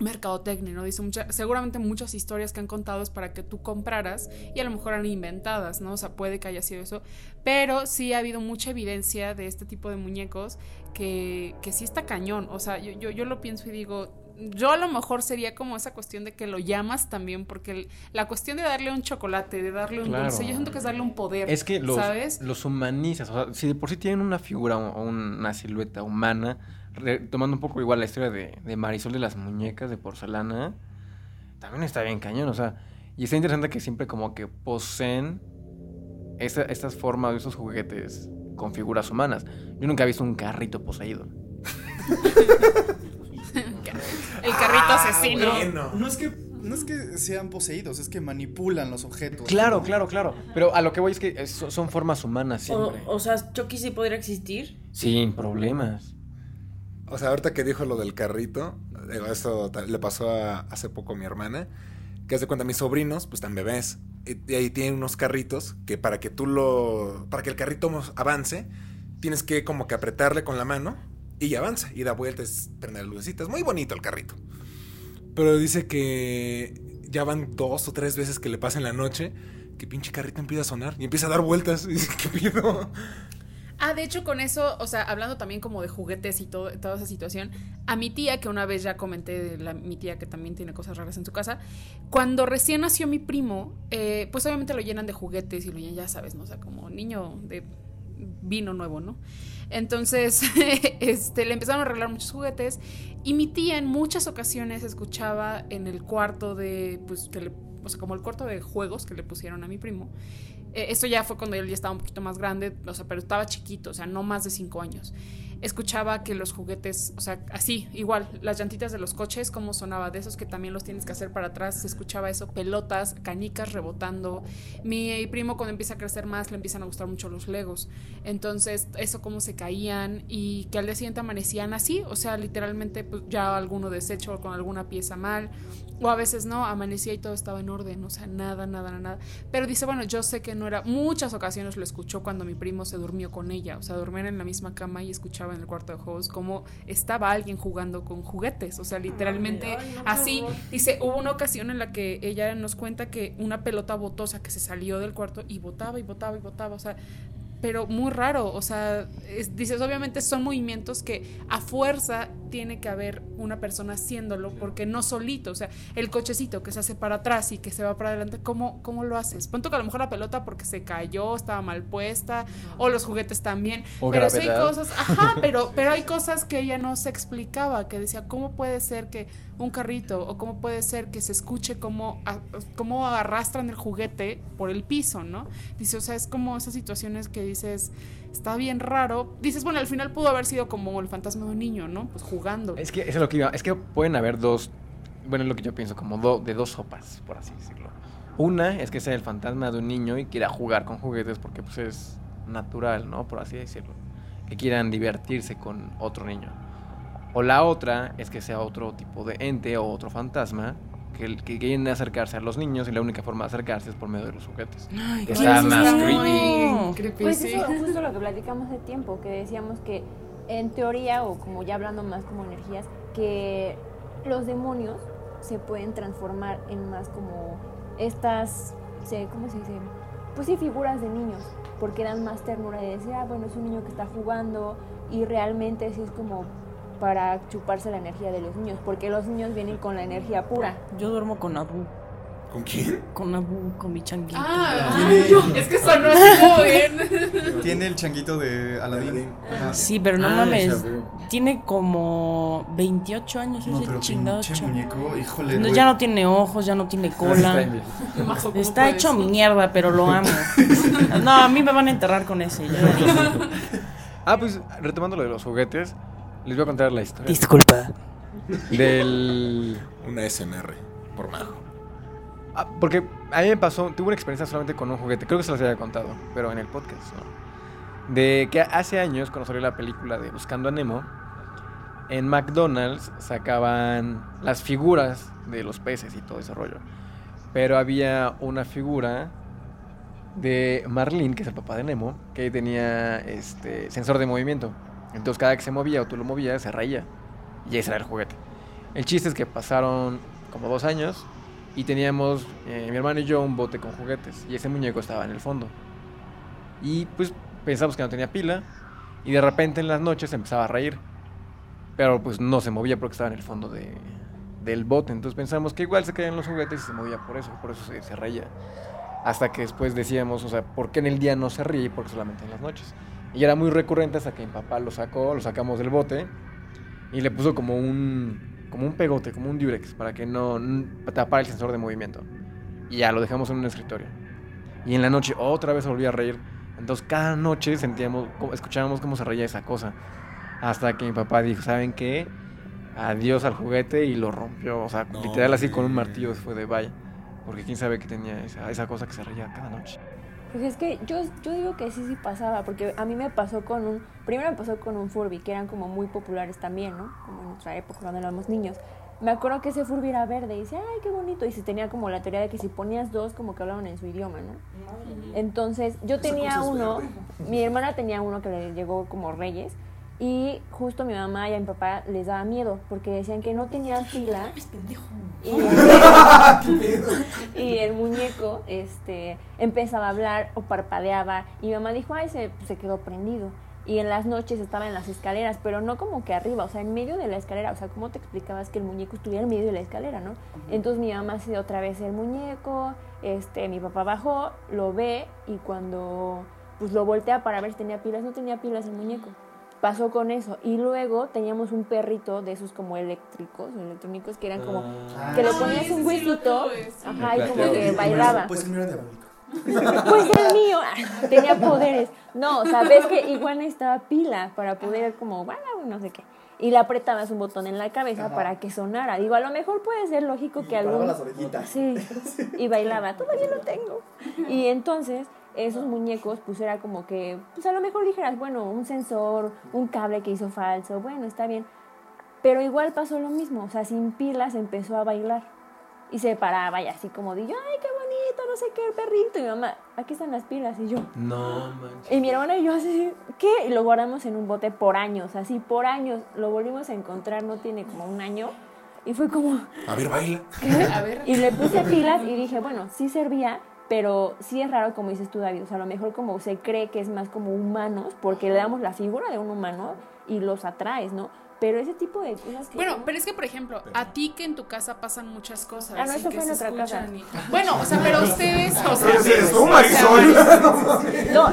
mercadotecnia, ¿no? Dice mucha, seguramente muchas historias que han contado es para que tú compraras y a lo mejor eran inventadas, ¿no? O sea, puede que haya sido eso, pero sí ha habido mucha evidencia de este tipo de muñecos que, que sí está cañón, o sea, yo, yo, yo lo pienso y digo, yo a lo mejor sería como esa cuestión de que lo llamas también, porque el- la cuestión de darle un chocolate, de darle un Claro. dulce, yo siento que es darle un poder, Es que los, ¿sabes? los humanizas. O sea, si de por sí tienen una figura o una silueta humana, tomando un poco igual la historia de, de Marisol de las muñecas de porcelana, también está bien cañón. O sea, y está interesante que siempre como que poseen esa- estas formas de esos juguetes con figuras humanas. Yo nunca he visto un carrito poseído. El carrito Ah, asesino. bueno. No es que no es que sean poseídos, es que manipulan los objetos. Claro, ¿no? claro, claro. Pero a lo que voy es que son formas humanas O, siempre. o sea, Chucky sí podría existir. Sin problemas. O sea, ahorita que dijo lo del carrito, esto ta- le pasó a- hace poco a mi hermana, que hace cuenta mis sobrinos, pues están bebés, y, y ahí tienen unos carritos que para que tú lo, para que el carrito avance, tienes que como que apretarle con la mano y avanza, y da vueltas, prende las lucecitas, muy bonito el carrito. Pero dice que ya van dos o tres veces que le pasa en la noche, que pinche carrito empieza a sonar y empieza a dar vueltas, y dice, ¿qué pido? Ah, de hecho, con eso, o sea, hablando también como de juguetes y todo, toda esa situación, a mi tía, que una vez ya comenté, la, mi tía que también tiene cosas raras en su casa, cuando recién nació mi primo, eh, pues obviamente lo llenan de juguetes y lo llenan, ya sabes, ¿no? O sea, como niño de vino nuevo, ¿no? Entonces, este, le empezaron a arreglar muchos juguetes y mi tía en muchas ocasiones escuchaba en el cuarto de, pues, que le, o sea, como el cuarto de juegos que le pusieron a mi primo, eh, esto ya fue cuando él ya estaba un poquito más grande, o sea, pero estaba chiquito, o sea, no más de cinco años. Escuchaba que los juguetes, o sea, así, igual, las llantitas de los coches, cómo sonaba, de esos que también los tienes que hacer para atrás, se escuchaba eso, pelotas, canicas rebotando. Mi primo cuando empieza a crecer más le empiezan a gustar mucho los legos. Entonces, eso cómo se caían y que al día siguiente amanecían así, o sea, literalmente pues, ya alguno deshecho con alguna pieza mal, o a veces no, amanecía y todo estaba en orden, o sea, nada, nada, nada. Pero dice, bueno, yo sé que no era, muchas ocasiones lo escuchó cuando mi primo se durmió con ella, o sea, dormían en la misma cama y escuchaba en el cuarto de juegos cómo estaba alguien jugando con juguetes, o sea, literalmente Ay, no, qué así. Dice, hubo una ocasión en la que ella nos cuenta que una pelota botosa que se salió del cuarto y botaba y botaba y botaba, o sea, pero muy raro, o sea, es- dices, obviamente son movimientos que a fuerza tiene que haber una persona haciéndolo, porque no solito, o sea, el cochecito que se hace para atrás y que se va para adelante, ¿cómo, cómo lo haces? Punto que a lo mejor la pelota porque se cayó, estaba mal puesta, o los juguetes también, O pero sí hay cosas, ajá, pero, pero hay cosas que ella no se explicaba, que decía, ¿cómo puede ser que un carrito o cómo puede ser que se escuche cómo, a- cómo arrastran el juguete por el piso, ¿no? Dice, o sea, es como esas situaciones que dices, está bien raro. Dices, bueno, al final pudo haber sido como el fantasma de un niño, ¿no? Pues jugando. Es que eso es lo que iba. Es que pueden haber dos. Bueno, es lo que yo pienso, como do- de dos sopas, por así decirlo. Una es que sea el fantasma de un niño y quiera jugar con juguetes porque pues es natural, ¿no? Por así decirlo. Que quieran divertirse con otro niño. O la otra es que sea otro tipo de ente o otro fantasma que, que quieren acercarse a los niños y la única forma de acercarse es por medio de los juguetes. Ay, está más está creepy. creepy, Pues eso, justo lo que platicamos hace tiempo, que decíamos que en teoría, o como ya hablando más como energías, que los demonios se pueden transformar en más como estas, ¿cómo se dice? Pues sí, figuras de niños, porque dan más ternura de decir, ah, bueno, es un niño que está jugando y realmente sí es como para chuparse la energía de los niños, porque los niños vienen con la energía pura. Yo duermo con Abu. ¿Con quién? Con Abu, con mi changuito. Ah, Tiene- es que sonó así como bien. Tiene el changuito de Aladdin. Sí, pero no Ah, mames. Tiene como 28 años No, ese pero chingado muñeco, híjole. No, ya no tiene ojos, ya no tiene cola. Majo, ¿cómo Está hecho mierda, pero lo amo. No, a mí me van a enterrar con ese. ya. Ah, pues retomando lo de los juguetes, les voy a contar la historia. Disculpa. Del. Una SMR, por majo. Ah, porque a mí me pasó, tuve una experiencia solamente con un juguete, creo que se los había contado, pero en el podcast, ¿no? De que hace años, cuando salió la película de Buscando a Nemo, en McDonald's sacaban las figuras de los peces y todo ese rollo. Pero había una figura de Marlin, que es el papá de Nemo, que tenía este sensor de movimiento. Entonces cada que se movía o tú lo movías, se reía. Y ese era el juguete. El chiste es que pasaron como dos años y teníamos, eh, mi hermano y yo, un bote con juguetes. Y ese muñeco estaba en el fondo. Y pues pensamos que no tenía pila. Y de repente en las noches empezaba a reír. Pero pues no se movía porque estaba en el fondo de, del bote. Entonces pensamos que igual se caían los juguetes y se movía por eso. Por eso se, se reía. Hasta que después decíamos, o sea, ¿por qué en el día no se ríe y por qué solamente en las noches? Y era muy recurrente hasta que mi papá lo sacó, lo sacamos del bote y le puso como un, como un pegote, como un diurex, para que no tapara el sensor de movimiento. Y ya lo dejamos en un escritorio. Y en la noche otra vez se volvía a reír. Entonces cada noche sentíamos, escuchábamos cómo se reía esa cosa. Hasta que mi papá dijo, ¿saben qué? Adiós al juguete y lo rompió. O sea, No, literal así con un martillo fue de vaya. Porque quién sabe que tenía esa, esa cosa que se reía cada noche. Pues es que yo, yo digo que sí, sí pasaba, porque a mí me pasó con un, primero me pasó con un Furby, que eran como muy populares también, ¿no? Como en nuestra época, cuando éramos niños. Me acuerdo que ese Furby era verde y dice, ay, qué bonito. Y se tenía como la teoría de que si ponías dos, como que hablaban en su idioma, ¿no? Entonces, yo tenía uno, mi hermana tenía uno que le llegó como Reyes. Y justo mi mamá y a mi papá les daba miedo porque decían que no tenían fila. Y, y el muñeco este, empezaba a hablar o parpadeaba. Y mi mamá dijo, ay, se, se quedó prendido. Y en las noches estaba en las escaleras, pero no como que arriba, o sea, en medio de la escalera. O sea, ¿cómo te explicabas que el muñeco estuviera en medio de la escalera, no? Entonces mi mamá se dio otra vez el muñeco, este, mi papá bajó, lo ve y cuando pues lo voltea para ver si tenía pilas, no tenía pilas el muñeco. Pasó con eso. Y luego teníamos un perrito de esos como eléctricos, electrónicos, que eran como que le Ay, ponías sí, un huesito, sí. ajá, y como que bailaba. Pues el mío era diabólico. Pues el mío tenía poderes. No, o sea, ves que igual necesitaba pila para poder como, bueno, no sé qué. Y le apretabas un botón en la cabeza Ajá. para que sonara. Digo, a lo mejor puede ser lógico que algún... las orejitas. Sí, y bailaba. Todavía lo tengo. Y entonces, esos muñecos, pues era como que, pues a lo mejor dijeras, bueno, un sensor, un cable que hizo falso, bueno, está bien. Pero igual pasó lo mismo, o sea, sin pilas empezó a bailar. Y se paraba y así como de, ay, qué bonito, no sé qué, el perrito. Y mi mamá, aquí están las pilas. Y yo, No, manches. y mi hermana y yo así, ¿qué? Y lo guardamos en un bote por años, así por años. Lo volvimos a encontrar, no tiene como un año. Y fue como, A ver, baila. A ver. y le puse pilas y dije, bueno, sí servía, pero sí es raro como dices tú, David. O sea, a lo mejor como se cree que es más como humanos, porque le damos la figura de un humano y los atraes, ¿no? Pero ese tipo de cosas que... Bueno, pero es que, por ejemplo, a ti que en tu casa pasan muchas cosas. Ah, no, y eso que fue en se otra casa. escuchan y- Bueno, o sea, pero ustedes. O sea, eres tú, Marisol. no,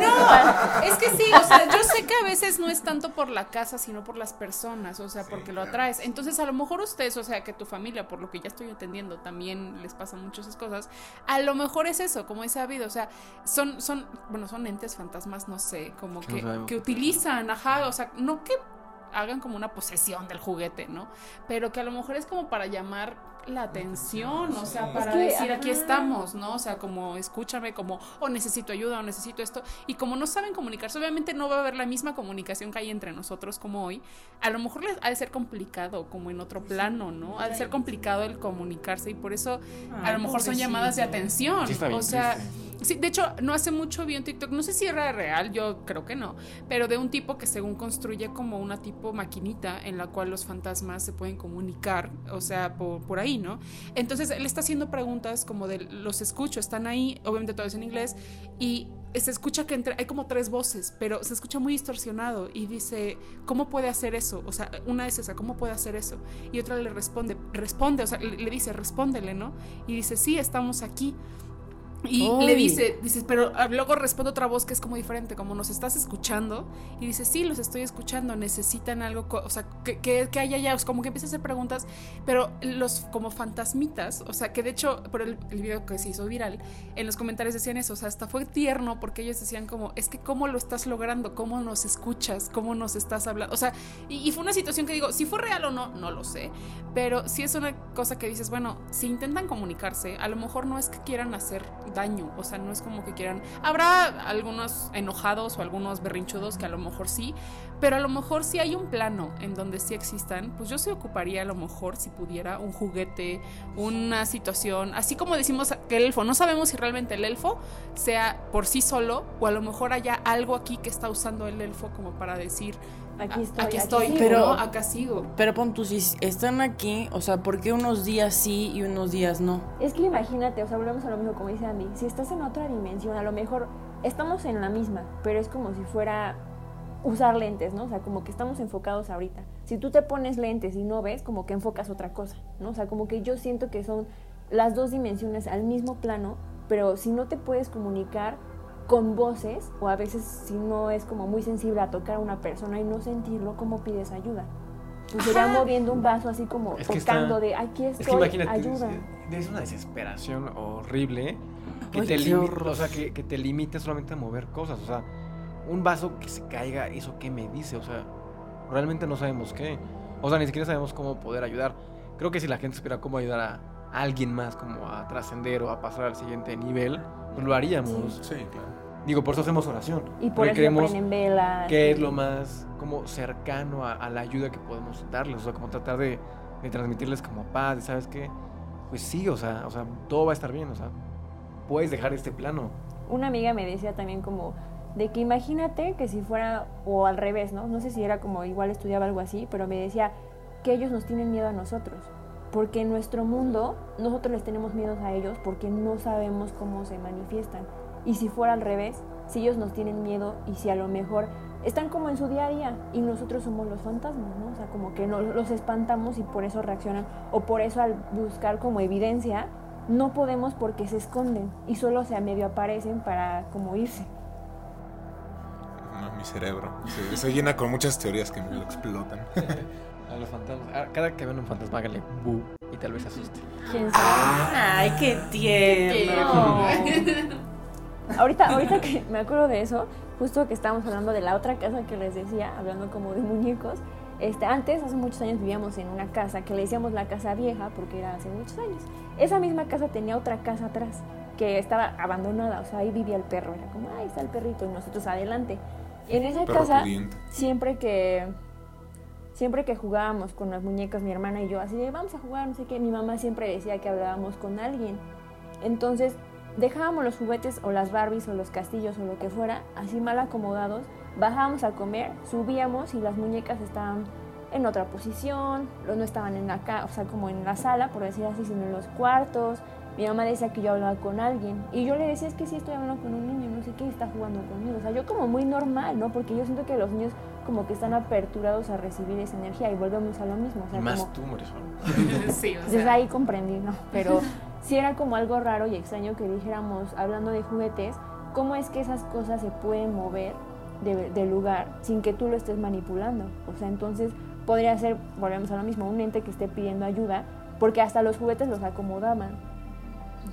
Es que sí, o sea, yo sé que a veces no es tanto por la casa, sino por las personas, o sea, porque lo atraes. Entonces, a lo mejor ustedes, o sea, que tu familia, por lo que ya estoy entendiendo, también les pasan muchas esas cosas. A lo mejor es eso, como he sabido, o sea, son, son, bueno, son entes fantasmas, no sé, como que, que utilizan, ajá, o sea, no que hagan como una posesión del juguete, ¿no? Pero que a lo mejor es como para llamar la atención, o sea, para que, decir aquí estamos, ¿no? O sea, como escúchame, como, o necesito ayuda, o necesito esto. Y como no saben comunicarse, obviamente no va a haber la misma comunicación que hay entre nosotros como hoy. A lo mejor les ha de ser complicado, como en otro plano, ¿no? Ha de ser complicado el comunicarse y por eso a lo mejor son llamadas de atención. Sí, está bien o sea, triste. sí, de hecho, no hace mucho vi un TikTok, no sé si era real, yo creo que no, pero de un tipo que según construye como una tipo maquinita en la cual los fantasmas se pueden comunicar, o sea, por, por ahí, ¿no? Entonces él está haciendo preguntas como de los escucho, están ahí, obviamente todo es en inglés, y se escucha que entre, hay como tres voces, pero se escucha muy distorsionado y dice, ¿cómo puede hacer eso? O sea, una es esa, ¿cómo puede hacer eso? Y otra le responde, responde, o sea, le, le dice, respóndele, ¿no? Y dice, sí, estamos aquí. Y le dice, dices, pero ah, luego responde otra voz que es como diferente, como nos estás escuchando. Y dice, sí, los estoy escuchando, necesitan algo, o sea, que, que, que haya ya, o sea, como que empieza a hacer preguntas, pero los como fantasmitas, o sea, que de hecho, por el, el video que se hizo viral, en los comentarios decían eso, o sea, hasta fue tierno porque ellos decían como, es que cómo lo estás logrando, cómo nos escuchas, cómo nos estás hablando, o sea, y, y fue una situación que digo, si fue real o no, no lo sé, pero sí es una cosa que dices, bueno, si intentan comunicarse, a lo mejor no es que quieran hacer daño, o sea, no es como que quieran, habrá algunos enojados o algunos berrinchudos que a lo mejor sí, pero a lo mejor si hay un plano en donde sí existan, pues yo se ocuparía a lo mejor si pudiera un juguete, una situación, así como decimos que el elfo, no sabemos si realmente el elfo sea por sí solo o a lo mejor haya algo aquí que está usando el elfo como para decir, Aquí "Ah, estoy, aquí aquí estoy, sigo", pero ¿no? acá sigo. Pero pon tú, si están aquí, o sea, ¿por qué unos días sí y unos días no? Es que imagínate, o sea, volvemos a lo mismo como dice Andy, si estás en otra dimensión, a lo mejor estamos en la misma, pero es como si fuera usar lentes, ¿no? O sea, como que estamos enfocados ahorita. Si tú te pones lentes y no ves, como que enfocas otra cosa, ¿no? O sea, como que yo siento que son las dos dimensiones al mismo plano, pero si no te puedes comunicar con voces, o a veces si no es como muy sensible a tocar a una persona y no sentirlo, ¿cómo pides ayuda? Pues sería moviendo un vaso así como Es que está- tocando de aquí estoy, Es que imagínate, ayuda. es, es una desesperación horrible que Ay, te horror. o sea, que, que te limite solamente a mover cosas, o sea, un vaso que se caiga, eso qué me dice, o sea, realmente no sabemos qué, o sea, ni siquiera sabemos cómo poder ayudar. Creo que si la gente supiera cómo ayudar a alguien más, como a trascender o a pasar al siguiente nivel, pues lo haríamos. Sí, claro. Digo, por eso hacemos oración. Y por porque eso creemos velas. que y- es lo más como cercano a, a la ayuda que podemos darles, o sea, como tratar de, de transmitirles como paz, y sabes qué, pues sí, o sea, o sea, todo va a estar bien, o sea, puedes dejar este plano. Una amiga me decía también como de que imagínate que si fuera, o al revés, ¿no? No sé si era como igual estudiaba algo así, pero me decía que ellos nos tienen miedo a nosotros. Porque en nuestro mundo nosotros les tenemos miedo a ellos porque no sabemos cómo se manifiestan. Y si fuera al revés, si ellos nos tienen miedo y si a lo mejor están como en su día a día y nosotros somos los fantasmas, ¿no? O sea, como que no- los espantamos y por eso reaccionan o por eso al buscar como evidencia no podemos porque se esconden y solo se a medio aparecen para como irse. No, mi cerebro. Se, se llena con muchas teorías que me lo explotan. A los fantasmas, a- cada que vean un fantasma, háganle bu y tal vez asuste. ¿Quién sabe? Ay, qué tierno. Ahorita, ahorita que me acuerdo de eso, justo que estábamos hablando de la otra casa que les decía, hablando como de muñecos. Este, antes, hace muchos años, vivíamos en una casa que le decíamos la casa vieja porque era hace muchos años. Esa misma casa tenía otra casa atrás que estaba abandonada, o sea, ahí vivía el perro. Era como, ahí está el perrito y nosotros adelante. En esa casa, pudiente. siempre que siempre que jugábamos con las muñecas, mi hermana y yo, así de vamos a jugar, no sé qué, mi mamá siempre decía que hablábamos con alguien. Entonces, dejábamos los juguetes o las Barbies o los castillos o lo que fuera, así mal acomodados, bajábamos a comer, subíamos y las muñecas estaban en otra posición, no estaban en la o sea, como en la sala, por decir así, sino en los cuartos. Mi mamá decía que yo hablaba con alguien y yo le decía es que sí estoy hablando con un niño, no sé qué, está jugando conmigo. O sea, yo como muy normal, ¿no? Porque yo siento que los niños como que están aperturados a recibir esa energía y volvemos a lo mismo. O sea, Y más como, tú, Marisol. sí, o desde sea, ahí comprendí, ¿no? Pero sí era como algo raro y extraño que dijéramos, hablando de juguetes, cómo es que esas cosas se pueden mover de, de lugar sin que tú lo estés manipulando. O sea, entonces podría ser, volvemos a lo mismo, un ente que esté pidiendo ayuda, porque hasta los juguetes los acomodaban.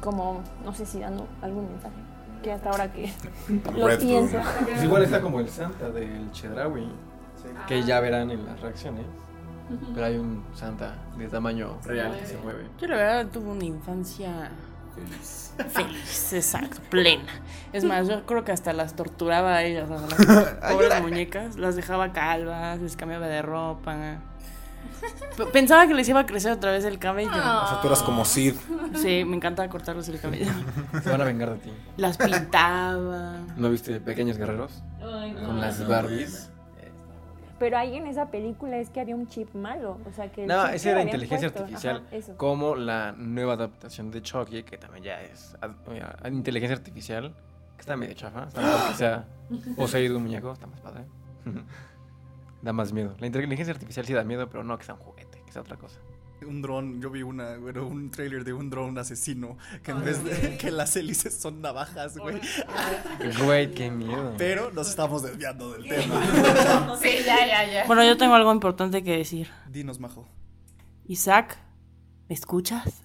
Como, no sé si dando algún mensaje, que hasta ahora que lo Red pienso. Pues igual está como el Santa del Chedraui, que ya verán en las reacciones. Pero hay un Santa de tamaño real que se mueve. Yo la verdad tuve una infancia feliz, exacto, plena. Es más, yo creo que hasta las torturaba a ellas, a las pobres muñecas. Las dejaba calvas, les cambiaba de ropa. Pensaba que les iba a crecer otra vez el cabello. O sea, tú eras como Sid. Sí, me encantaba cortarles el cabello. Se van a vengar de ti. Las pintaba. ¿No viste Pequeños Guerreros? Con las Barbies. Pero ahí en esa película es que había un chip malo. O sea, que No, esa era inteligencia puesto, artificial. ajá, eso. Como la nueva adaptación de Chucky, que también ya es inteligencia artificial, que está medio chafa. Está mejor que sea poseído un muñeco, está más padre. da más miedo. La inteligencia artificial sí da miedo, pero no que sea un juguete, que sea otra cosa. Un dron, yo vi una, bueno, un trailer de un dron asesino que en vez de que las hélices son navajas, güey. Güey, qué miedo. Pero nos estamos desviando del tema. Sí, ya, ya, ya. Bueno, yo tengo algo importante que decir. Dinos, Majo. Isaac, ¿me escuchas?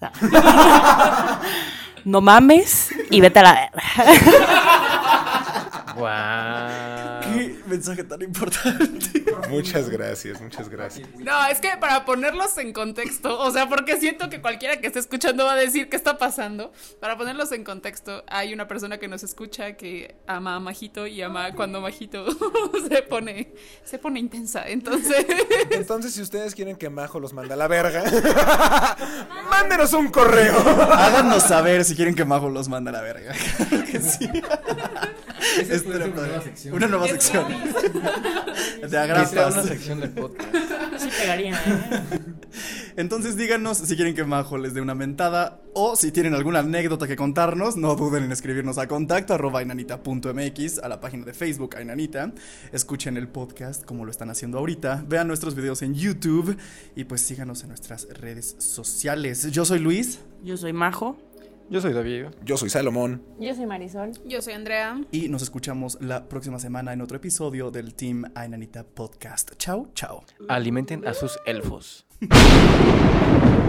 No mames y vete a la verga. Guau. Mensaje tan importante. Muchas gracias, muchas gracias. No, es que para ponerlos en contexto, o sea, porque siento que cualquiera que esté escuchando va a decir qué está pasando. Para ponerlos en contexto, hay una persona que nos escucha que ama a Majito y ama cuando Majito se pone, se pone intensa. Entonces, Entonces, si ustedes quieren que Majo los mande a la verga, mándenos un correo. Háganos saber si quieren que Majo los mande a la verga. Claro que sí. Esto era una nueva sección. Una nueva sección. De una sección del podcast. Sí pegaría, ¿eh? Entonces díganos si quieren que Majo les dé una mentada o si tienen alguna anécdota que contarnos, no duden en escribirnos a contacto arroba inanita.mx a la página de Facebook a Inanita. Escuchen el podcast como lo están haciendo ahorita. Vean nuestros videos en YouTube y pues síganos en nuestras redes sociales. Yo soy Luis Yo soy Majo. Yo soy David. Yo soy Salomón. Yo soy Marisol. yo soy Andrea. y nos escuchamos la próxima semana en otro episodio del Team Ainanita Podcast. Chao, chao. Alimenten a sus elfos.